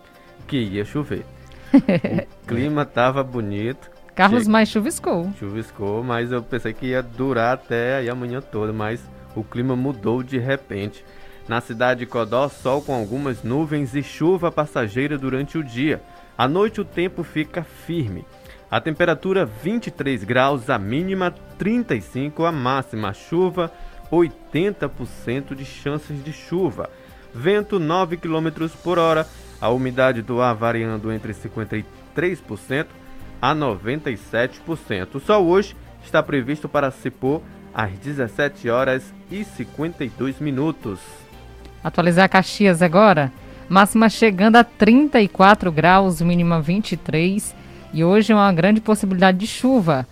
que ia chover. O clima tava bonito. Carlos mais chuviscou. Chuviscou, mas eu pensei que ia durar até aí amanhã toda, mas o clima mudou de repente. Na cidade de Codó, sol com algumas nuvens e chuva passageira durante o dia. À noite o tempo fica firme. A temperatura 23 graus, a mínima 35, a máxima a chuva 80% de chances de chuva. Vento 9 km por hora, a umidade do ar variando entre 53% a 97%. O sol hoje está previsto para se pôr às 17 horas e 52 minutos. Atualizar Caxias agora. Máxima chegando a 34 graus, mínima 23. E hoje é uma grande possibilidade de chuva.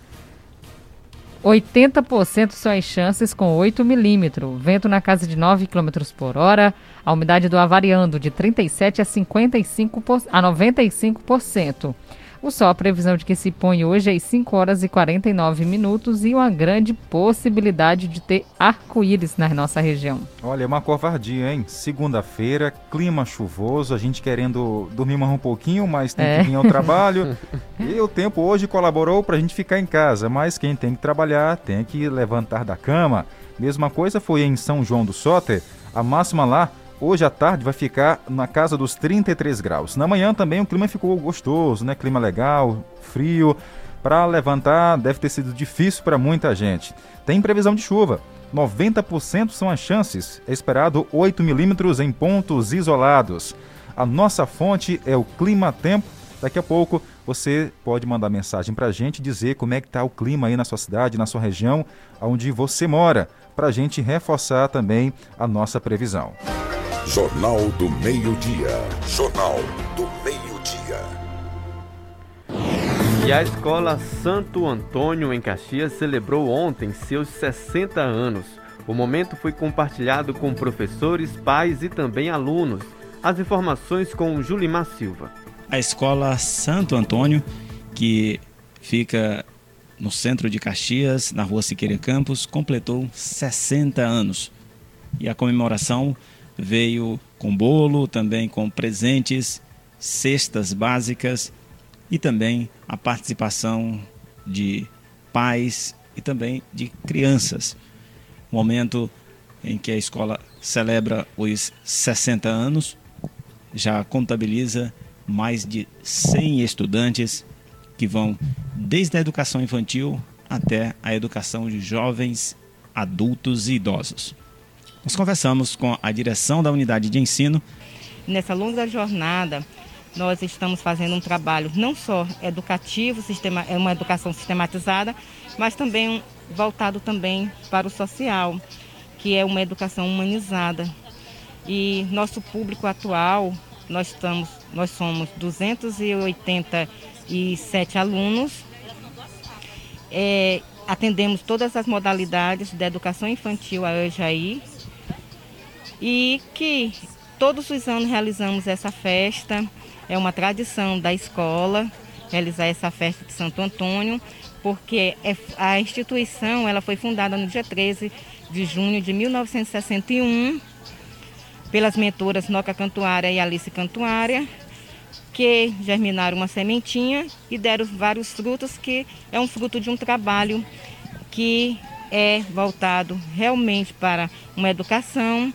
80% são as chances com 8 milímetros. Vento na casa de 9 km por hora. A umidade do ar variando de 37% a, 55 por- a 95%. O sol, a previsão de que se põe hoje é às 5 horas e 49 minutos e uma grande possibilidade de ter arco-íris na nossa região. Olha, é uma covardia, hein? Segunda-feira, clima chuvoso, a gente querendo dormir mais um pouquinho, mas tem É. que vir ao trabalho. e o tempo hoje colaborou para a gente ficar em casa, mas quem tem que trabalhar tem que levantar da cama. Mesma coisa foi em São João do Soter. A máxima lá, hoje à tarde, vai ficar na casa dos 33 graus. Na manhã também o clima ficou gostoso, né? Clima legal, frio. Para levantar deve ter sido difícil para muita gente. Tem previsão de chuva. 90% são as chances. É esperado 8 milímetros em pontos isolados. A nossa fonte é o Clima Tempo. Daqui a pouco você pode mandar mensagem para a gente dizer como é que está o clima aí na sua cidade, na sua região, onde você mora, para a gente reforçar também a nossa previsão. Jornal do Meio-Dia. Jornal do Meio-Dia. E a escola Santo Antônio em Caxias celebrou ontem seus 60 anos. O momento foi compartilhado com professores, pais e também alunos. As informações com Julimar Silva. A escola Santo Antônio, que fica no centro de Caxias, na rua Siqueira Campos, completou 60 anos. E a comemoração veio com bolo, também com presentes, cestas básicas e também a participação de pais e também de crianças. Momento em que a escola celebra os 60 anos, já contabiliza mais de 100 estudantes que vão desde a educação infantil até a educação de jovens, adultos e idosos. Nós conversamos com a direção da unidade de ensino Nessa longa jornada, nós estamos fazendo um trabalho não só educativo, sistema, é uma educação sistematizada, mas também voltado também para o social, que é uma educação humanizada. E nosso público atual, nós estamos, nós somos 287 alunos. É, atendemos todas as modalidades da educação infantil a Ejaí e que todos os anos realizamos essa festa. É uma tradição da escola realizar essa festa de Santo Antônio, porque é- a instituição ela foi fundada no dia 13 de junho de 1961 pelas mentoras Noca Cantuária e Alice Cantuária, que germinaram uma sementinha e deram vários frutos, que é um fruto de um trabalho que é voltado realmente para uma educação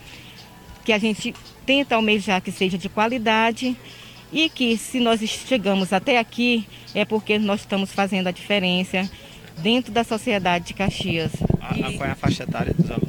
que a gente tenta almejar que seja de qualidade e que se nós chegamos até aqui é porque nós estamos fazendo a diferença dentro da sociedade de Caxias. E qual é a faixa etária dos alunos?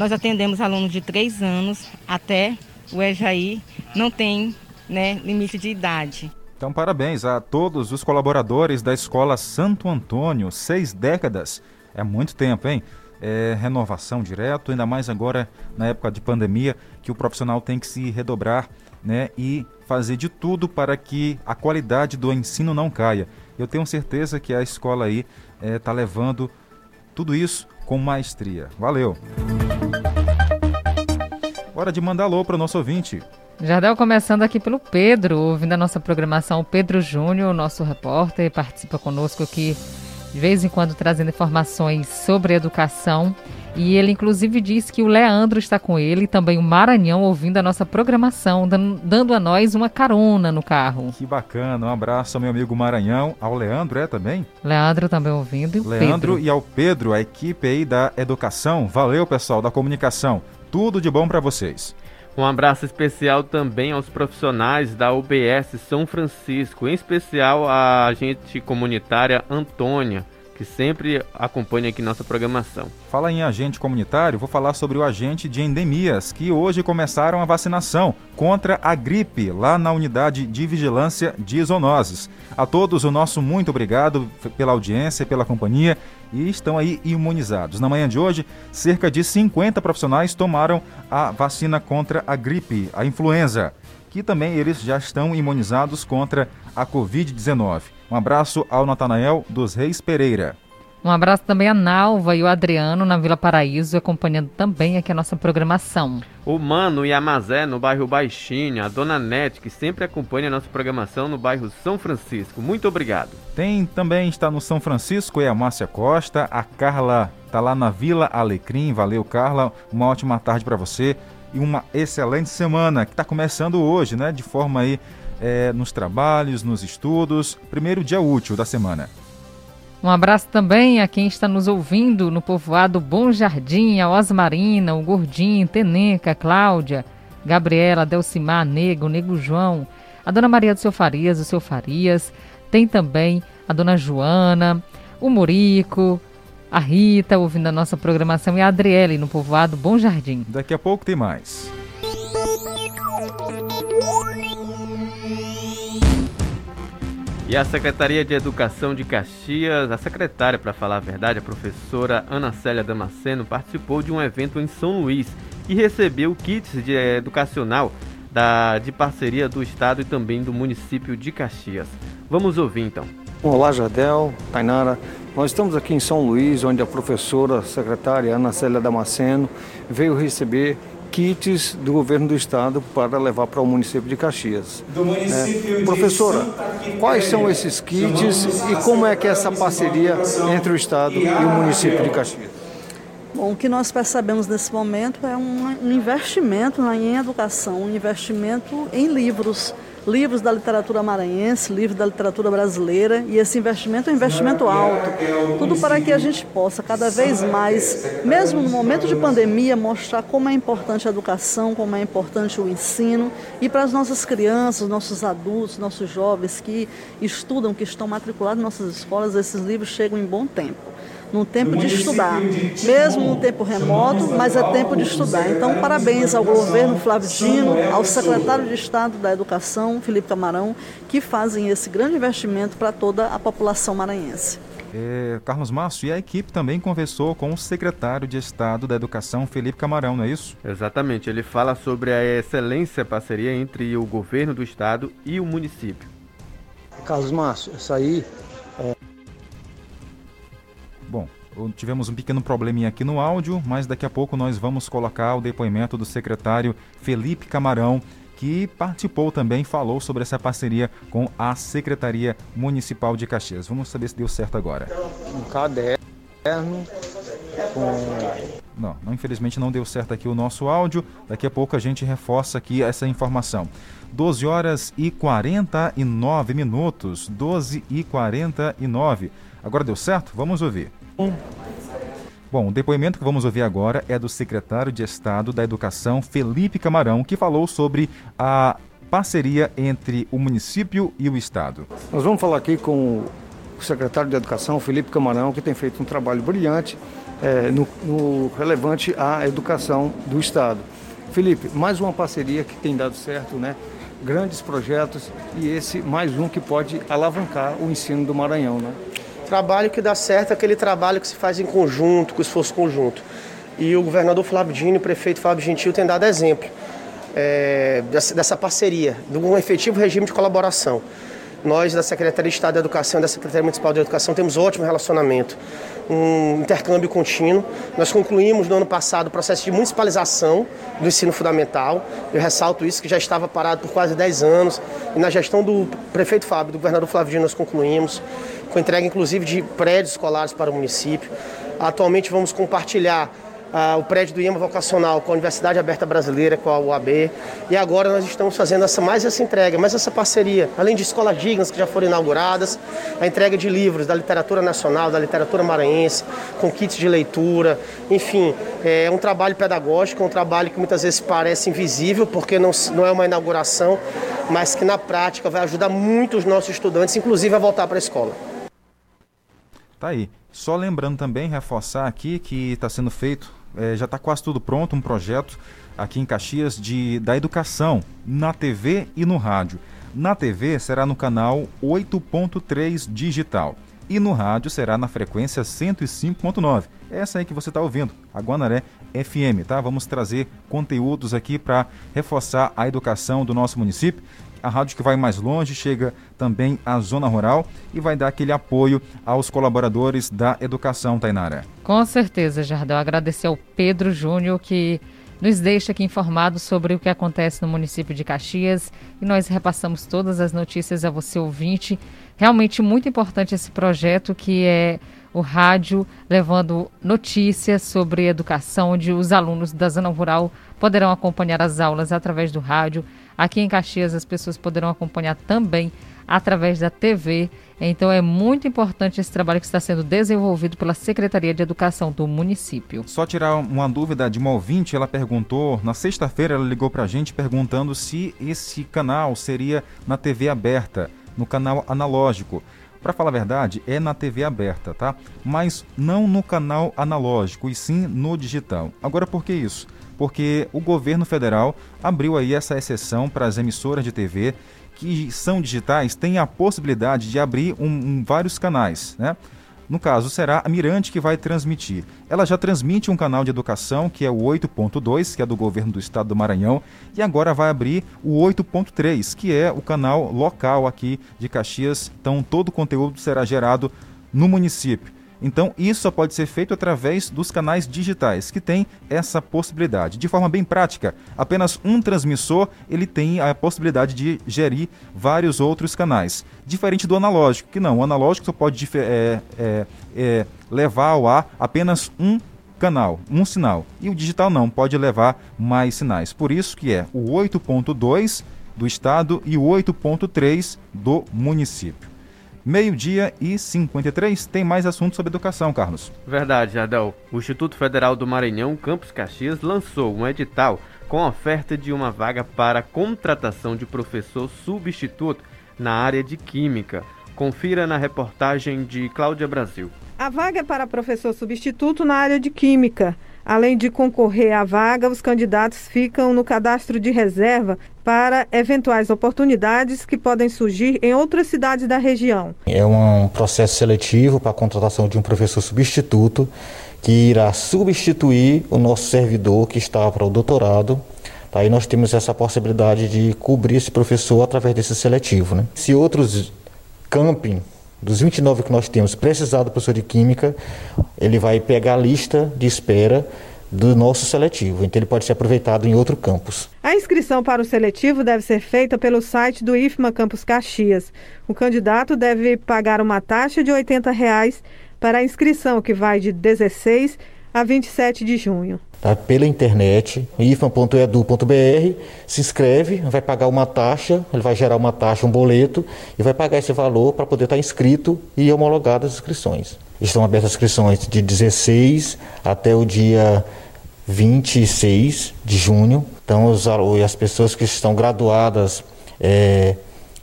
nós atendemos alunos de 3 anos até o EJAI, não tem né, limite de idade. Então, parabéns a todos os colaboradores da Escola Santo Antônio. Seis décadas é muito tempo, hein? É renovação direto, ainda mais agora na época de pandemia, que o profissional tem que se redobrar né, e fazer de tudo para que a qualidade do ensino não caia. Eu tenho certeza que a escola aí está levando tudo isso com maestria. Valeu! Hora de mandar alô para o nosso ouvinte. Jardel começando aqui pelo Pedro, ouvindo a nossa programação. O Pedro Júnior, nosso repórter, participa conosco aqui de vez em quando trazendo informações sobre educação. E ele, inclusive, diz que o Leandro está com ele, também o Maranhão, ouvindo a nossa programação, dando a nós uma carona no carro. Que bacana, um abraço ao meu amigo Maranhão, ao Leandro, é também? Leandro também ouvindo. Leandro Pedro. e ao Pedro, a equipe aí da educação. Valeu, pessoal, da comunicação. Tudo de bom para vocês. Um abraço especial também aos profissionais da UBS São Francisco, em especial a agente comunitária Antônia, que sempre acompanha aqui nossa programação. Fala em agente comunitário, vou falar sobre o agente de endemias, que hoje começaram a vacinação contra a gripe lá na unidade de vigilância de zoonoses. A todos o nosso muito obrigado pela audiência, pela companhia e estão aí imunizados. Na manhã de hoje, cerca de 50 profissionais tomaram a vacina contra a gripe, a influenza, que também eles já estão imunizados contra a Covid-19. Um abraço ao Natanael dos Reis Pereira. Um abraço também a Nalva e o Adriano na Vila Paraíso, acompanhando também aqui a nossa programação. O Mano e a Mazé no bairro Baixinho, a Dona Nete, que sempre acompanha a nossa programação no bairro São Francisco. Muito obrigado. Tem também, está no São Francisco, é a Márcia Costa, a Carla está lá na Vila Alecrim. Valeu, Carla. Uma ótima tarde para você e uma excelente semana que está começando hoje, né? De forma aí é, nos trabalhos, nos estudos. Primeiro dia útil da semana. Um abraço também a quem está nos ouvindo no povoado Bom Jardim, a Osmarina, o Gordinho, Teneca, Cláudia, Gabriela, Delcimar, Nego, Nego João, a Dona Maria do Seu Farias, o Seu Farias, tem também a Dona Joana, o Murico, a Rita ouvindo a nossa programação e a Adriele no povoado Bom Jardim. Daqui a pouco tem mais. E a Secretaria de Educação de Caxias, a secretária, para falar a verdade, a professora Ana Célia Damasceno, participou de um evento em São Luís e recebeu kits de educacional da, de parceria do Estado e também do município de Caxias. Vamos ouvir então. Olá, Jardel, Tainara. Nós estamos aqui em São Luís, onde a professora secretária Ana Célia Damasceno veio receber kits do governo do estado para levar para o município de Caxias. É. Professora, quais são esses kits e como é que é essa parceria entre o estado e o município de Caxias? Bom, o que nós percebemos nesse momento é um investimento em educação, um investimento em livros livros da literatura maranhense, livros da literatura brasileira, e esse investimento é um investimento alto. Tudo para que a gente possa cada vez mais, mesmo no momento de pandemia, mostrar como é importante a educação, como é importante o ensino, e para as nossas crianças, nossos adultos, nossos jovens que estudam, que estão matriculados em nossas escolas, esses livros chegam em bom tempo num tempo de estudar, mesmo no tempo remoto, mas é tempo de estudar. Então, parabéns ao governo Flávio Dino, ao secretário de Estado da Educação, Felipe Camarão, que fazem esse grande investimento para toda a população maranhense. É, Carlos Márcio, e a equipe também conversou com o secretário de Estado da Educação, Felipe Camarão, não é isso? Exatamente, ele fala sobre a excelência parceria entre o governo do Estado e o município. Carlos Márcio, isso aí é... Bom, tivemos um pequeno probleminha aqui no áudio, mas daqui a pouco nós vamos colocar o depoimento do secretário Felipe Camarão, que participou também, falou sobre essa parceria com a Secretaria Municipal de Caxias. Vamos saber se deu certo agora. Um caderno com não, não, infelizmente não deu certo aqui o nosso áudio. Daqui a pouco a gente reforça aqui essa informação. 12 horas e 49 minutos. 12 e 49. Agora deu certo? Vamos ouvir. Bom, o depoimento que vamos ouvir agora é do secretário de Estado da Educação, Felipe Camarão, que falou sobre a parceria entre o município e o Estado. Nós vamos falar aqui com o secretário de Educação, Felipe Camarão, que tem feito um trabalho brilhante é, no, no relevante à educação do Estado. Felipe, mais uma parceria que tem dado certo, né? Grandes projetos e esse mais um que pode alavancar o ensino do Maranhão, né? Trabalho que dá certo é aquele trabalho que se faz em conjunto, com esforço conjunto. E o governador Flávio Dino o prefeito Fábio Gentil têm dado exemplo. é, dessa, dessa parceria, de um efetivo regime de colaboração. Nós, da Secretaria de Estado da Educação e da Secretaria Municipal de Educação, temos ótimo relacionamento, um intercâmbio contínuo. Nós concluímos no ano passado o processo de municipalização do ensino fundamental. Eu ressalto isso, que já estava parado por quase 10 anos. E na gestão do prefeito Fábio, do governador Flávio Dino, nós concluímos, com entrega inclusive de prédios escolares para o município. Atualmente vamos compartilhar ah, o prédio do IEMA Vocacional com a Universidade Aberta Brasileira, com a UAB. E agora nós estamos fazendo essa, mais essa entrega, mais essa parceria, além de escolas dignas que já foram inauguradas, a entrega de livros da literatura nacional, da literatura maranhense, com kits de leitura. Enfim, é um trabalho pedagógico, um trabalho que muitas vezes parece invisível, porque não, não é uma inauguração, mas que na prática vai ajudar muito os nossos estudantes, inclusive a voltar para a escola. Tá aí. Só lembrando também, reforçar aqui que está sendo feito é, já está quase tudo pronto, um projeto aqui em Caxias de, da educação na TV e no rádio. Na TV será no canal 8.3 digital e no rádio será na frequência 105.9. Essa aí que você está ouvindo, a Guanaré FM, tá? Vamos trazer conteúdos aqui para reforçar a educação do nosso município a rádio que vai mais longe chega também à zona rural e vai dar aquele apoio aos colaboradores da educação, Tainara. Com certeza, Jardel. Agradecer ao Pedro Júnior que nos deixa aqui informados sobre o que acontece no município de Caxias e nós repassamos todas as notícias a você ouvinte. Realmente muito importante esse projeto que é o rádio levando notícias sobre educação, onde os alunos da zona rural poderão acompanhar as aulas através do rádio Aqui em Caxias as pessoas poderão acompanhar também através da TV. Então é muito importante esse trabalho que está sendo desenvolvido pela Secretaria de Educação do município. Só tirar uma dúvida de uma ouvinte, ela perguntou, na sexta-feira ela ligou para a gente perguntando se esse canal seria na TV aberta, no canal analógico. Para falar a verdade, é na TV aberta, tá? Mas não no canal analógico, e sim no digital. Agora, por que isso? Porque o governo federal abriu aí essa exceção para as emissoras de TV que são digitais, têm a possibilidade de abrir um, um, vários canais, né? No caso, será a Mirante que vai transmitir. Ela já transmite um canal de educação, que é o 8.2, que é do governo do estado do Maranhão, e agora vai abrir o 8.3, que é o canal local aqui de Caxias. Então, todo o conteúdo será gerado no município. Então, isso só pode ser feito através dos canais digitais, que tem essa possibilidade. De forma bem prática, apenas um transmissor ele tem a possibilidade de gerir vários outros canais. Diferente do analógico, que não, o analógico só pode é, é, é, levar ao ar apenas um canal, um sinal. E o digital não, pode levar mais sinais. Por isso que é o 8.2 do estado e o 8.3 do município. Meio-dia e 53 tem mais assuntos sobre educação, Carlos. Verdade, Adel. O Instituto Federal do Maranhão, Campus Caxias, lançou um edital com oferta de uma vaga para contratação de professor substituto na área de Química. Confira na reportagem de Cláudia Brasil. A vaga é para professor substituto na área de Química. Além de concorrer à vaga, os candidatos ficam no cadastro de reserva para eventuais oportunidades que podem surgir em outras cidades da região. É um processo seletivo para a contratação de um professor substituto que irá substituir o nosso servidor que está para o doutorado. Aí nós temos essa possibilidade de cobrir esse professor através desse seletivo. Né? Se outros camping dos 29 que nós temos precisar do professor de Química, ele vai pegar a lista de espera do nosso seletivo, então ele pode ser aproveitado em outro campus. A inscrição para o seletivo deve ser feita pelo site do IFMA Campus Caxias. O candidato deve pagar uma taxa de 80 reais para a inscrição, que vai de 16 a 27 de junho tá? pela internet, ifam.edu.br, se inscreve, vai pagar uma taxa, ele vai gerar uma taxa, um boleto, e vai pagar esse valor para poder estar inscrito e homologado as inscrições. Estão abertas as inscrições de 16 até o dia 26 de junho. Então, os, as pessoas que estão graduadas é,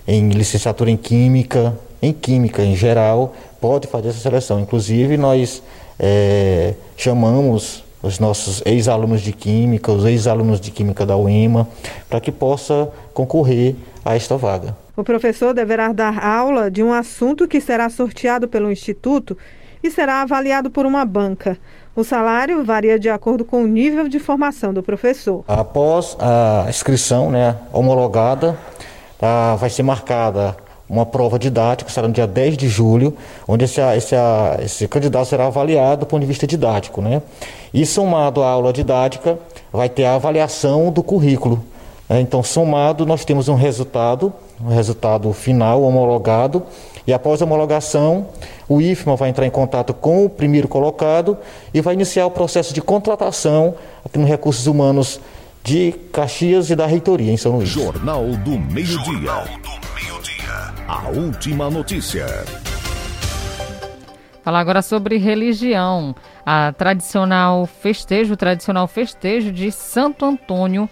em licenciatura em Química, em Química em geral, podem fazer essa seleção. Inclusive, nós é, chamamos os nossos ex-alunos de Química, os ex-alunos de Química da UEMA, para que possa concorrer a esta vaga. O professor deverá dar aula de um assunto que será sorteado pelo Instituto e será avaliado por uma banca. O salário varia de acordo com o nível de formação do professor. Após a inscrição né, homologada, tá, vai ser marcada uma prova didática, será no dia 10 de julho, onde esse, esse, esse candidato será avaliado do ponto de vista didático. Né? E somado à aula didática, vai ter a avaliação do currículo. Né? Então, somado, nós temos um resultado, um resultado final homologado, e após a homologação, o IFMA vai entrar em contato com o primeiro colocado e vai iniciar o processo de contratação aqui no Recursos Humanos de Caxias e da Reitoria em São Luís. Jornal do Meio-Dia. A última notícia. Falar agora sobre religião. A tradicional festejo, o tradicional festejo de Santo Antônio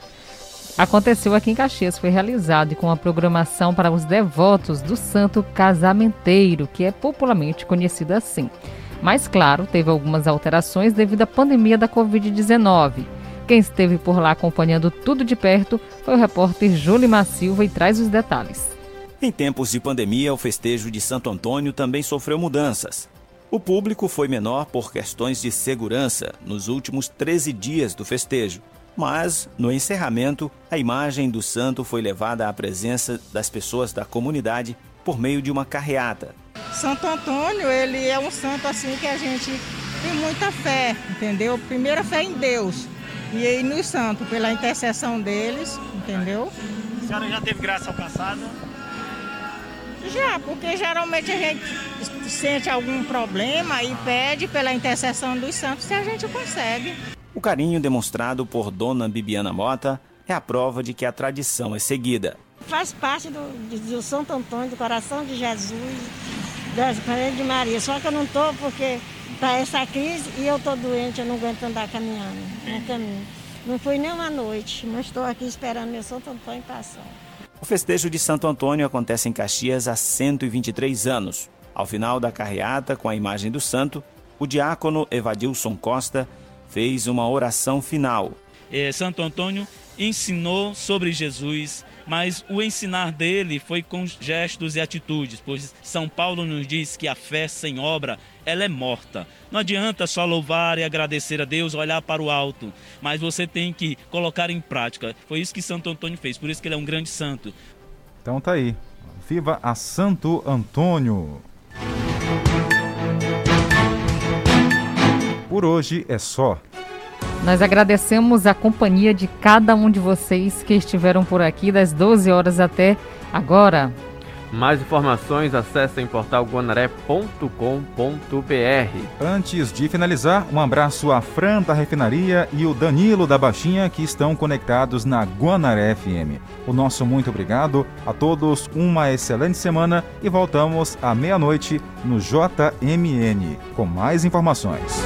aconteceu aqui em Caxias, foi realizado com a programação para os devotos do Santo Casamenteiro, que é popularmente conhecido assim. Mas, claro, teve algumas alterações devido à pandemia da Covid-19. Quem esteve por lá acompanhando tudo de perto foi o repórter Júlio Silva e traz os detalhes. Em tempos de pandemia, o festejo de Santo Antônio também sofreu mudanças. O público foi menor por questões de segurança nos últimos 13 dias do festejo. Mas, no encerramento, a imagem do santo foi levada à presença das pessoas da comunidade por meio de uma carreata. Santo Antônio, ele é um santo assim que a gente tem muita fé, entendeu? Primeira fé em Deus. E aí no santo, pela intercessão deles, entendeu? A senhora já teve graça alcançada? Já, porque geralmente a gente sente algum problema e pede pela intercessão dos santos se a gente consegue. O carinho demonstrado por Dona Bibiana Mota é a prova de que a tradição é seguida. Faz parte do, do Santo Antônio, do coração de Jesus, das de Maria. Só que eu não estou porque está essa crise e eu estou doente, eu não aguento andar caminhando no caminho. Não fui nem uma noite, mas estou aqui esperando meu Santo Antônio passar. O festejo de Santo Antônio acontece em Caxias há 123 anos. Ao final da carreata, com a imagem do santo, o diácono Evadilson Costa fez uma oração final. É, Santo Antônio ensinou sobre Jesus, mas o ensinar dele foi com gestos e atitudes, pois São Paulo nos diz que a fé sem obra ela é morta. Não adianta só louvar e agradecer a Deus, olhar para o alto, mas você tem que colocar em prática. Foi isso que Santo Antônio fez, por isso que ele é um grande santo. Então tá aí. Viva a Santo Antônio! Por hoje é só. Nós agradecemos a companhia de cada um de vocês que estiveram por aqui das 12 horas até agora. Mais informações, acessem portalguanaré.com.br. Antes de finalizar, um abraço à Fran da Refinaria e o Danilo da Baixinha que estão conectados na Guanaré FM. O nosso muito obrigado a todos, uma excelente semana e voltamos à meia-noite no JMN com mais informações.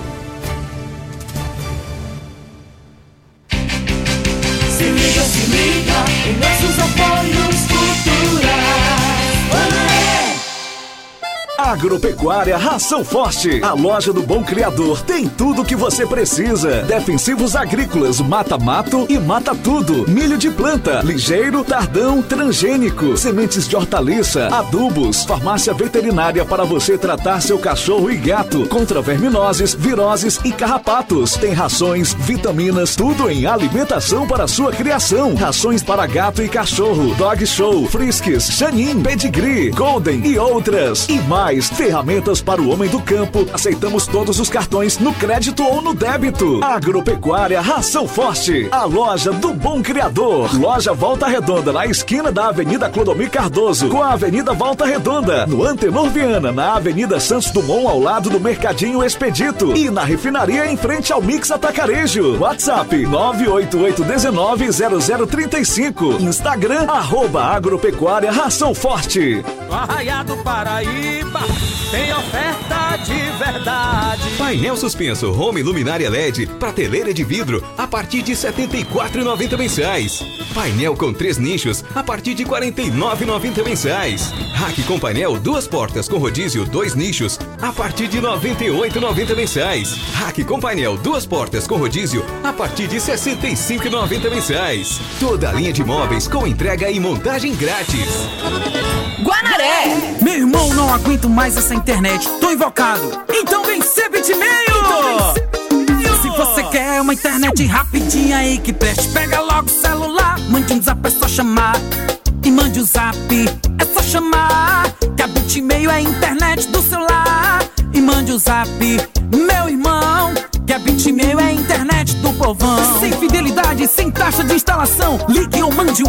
Agropecuária Ração Forte. A loja do Bom Criador tem tudo o que você precisa. Defensivos agrícolas, mata-mato e mata-tudo. Milho de planta, ligeiro, tardão, transgênico. Sementes de hortaliça, adubos. Farmácia veterinária para você tratar seu cachorro e gato contra verminoses, viroses e carrapatos. Tem rações, vitaminas, tudo em alimentação para sua criação. Rações para gato e cachorro, dog show, frisques, chanin, pedigree, golden e outras. E mais ferramentas para o homem do campo. Aceitamos todos os cartões no crédito ou no débito. Agropecuária Ração Forte, a loja do bom criador. Loja Volta Redonda, na esquina da Avenida Clodomir Cardoso, com a Avenida Volta Redonda, no Antenor Viana, na Avenida Santos Dumont, ao lado do Mercadinho Expedito. E na refinaria em frente ao Mix Atacarejo. WhatsApp 988190035. Instagram, arroba Agropecuária Ração Forte. Arraiado Paraíba. Tem oferta de verdade. Painel suspenso Home Luminária LED, prateleira de vidro, a partir de R$ 74,90 mensais. Painel com três nichos, a partir de R$ 49,90 mensais. Rack com painel, duas portas com rodízio, dois nichos, a partir de R$ 98,90 mensais. Rack com painel, duas portas com rodízio, a partir de R$ 65,90 mensais. Toda a linha de móveis com entrega e montagem grátis. Guanaré! Meu irmão, não aguento mais essa internet. Tô invocado. Então vem ser bitmail! Se você quer uma internet rapidinha aí que preste, pega logo o celular. Mande um zap, é só chamar. E mande o um zap, é só chamar. Que a bitmail é a internet do celular. E mande o um zap, meu irmão. Que a bitmail é a internet do povão. Sem fidelidade, sem taxa de instalação. Ligue ou mande um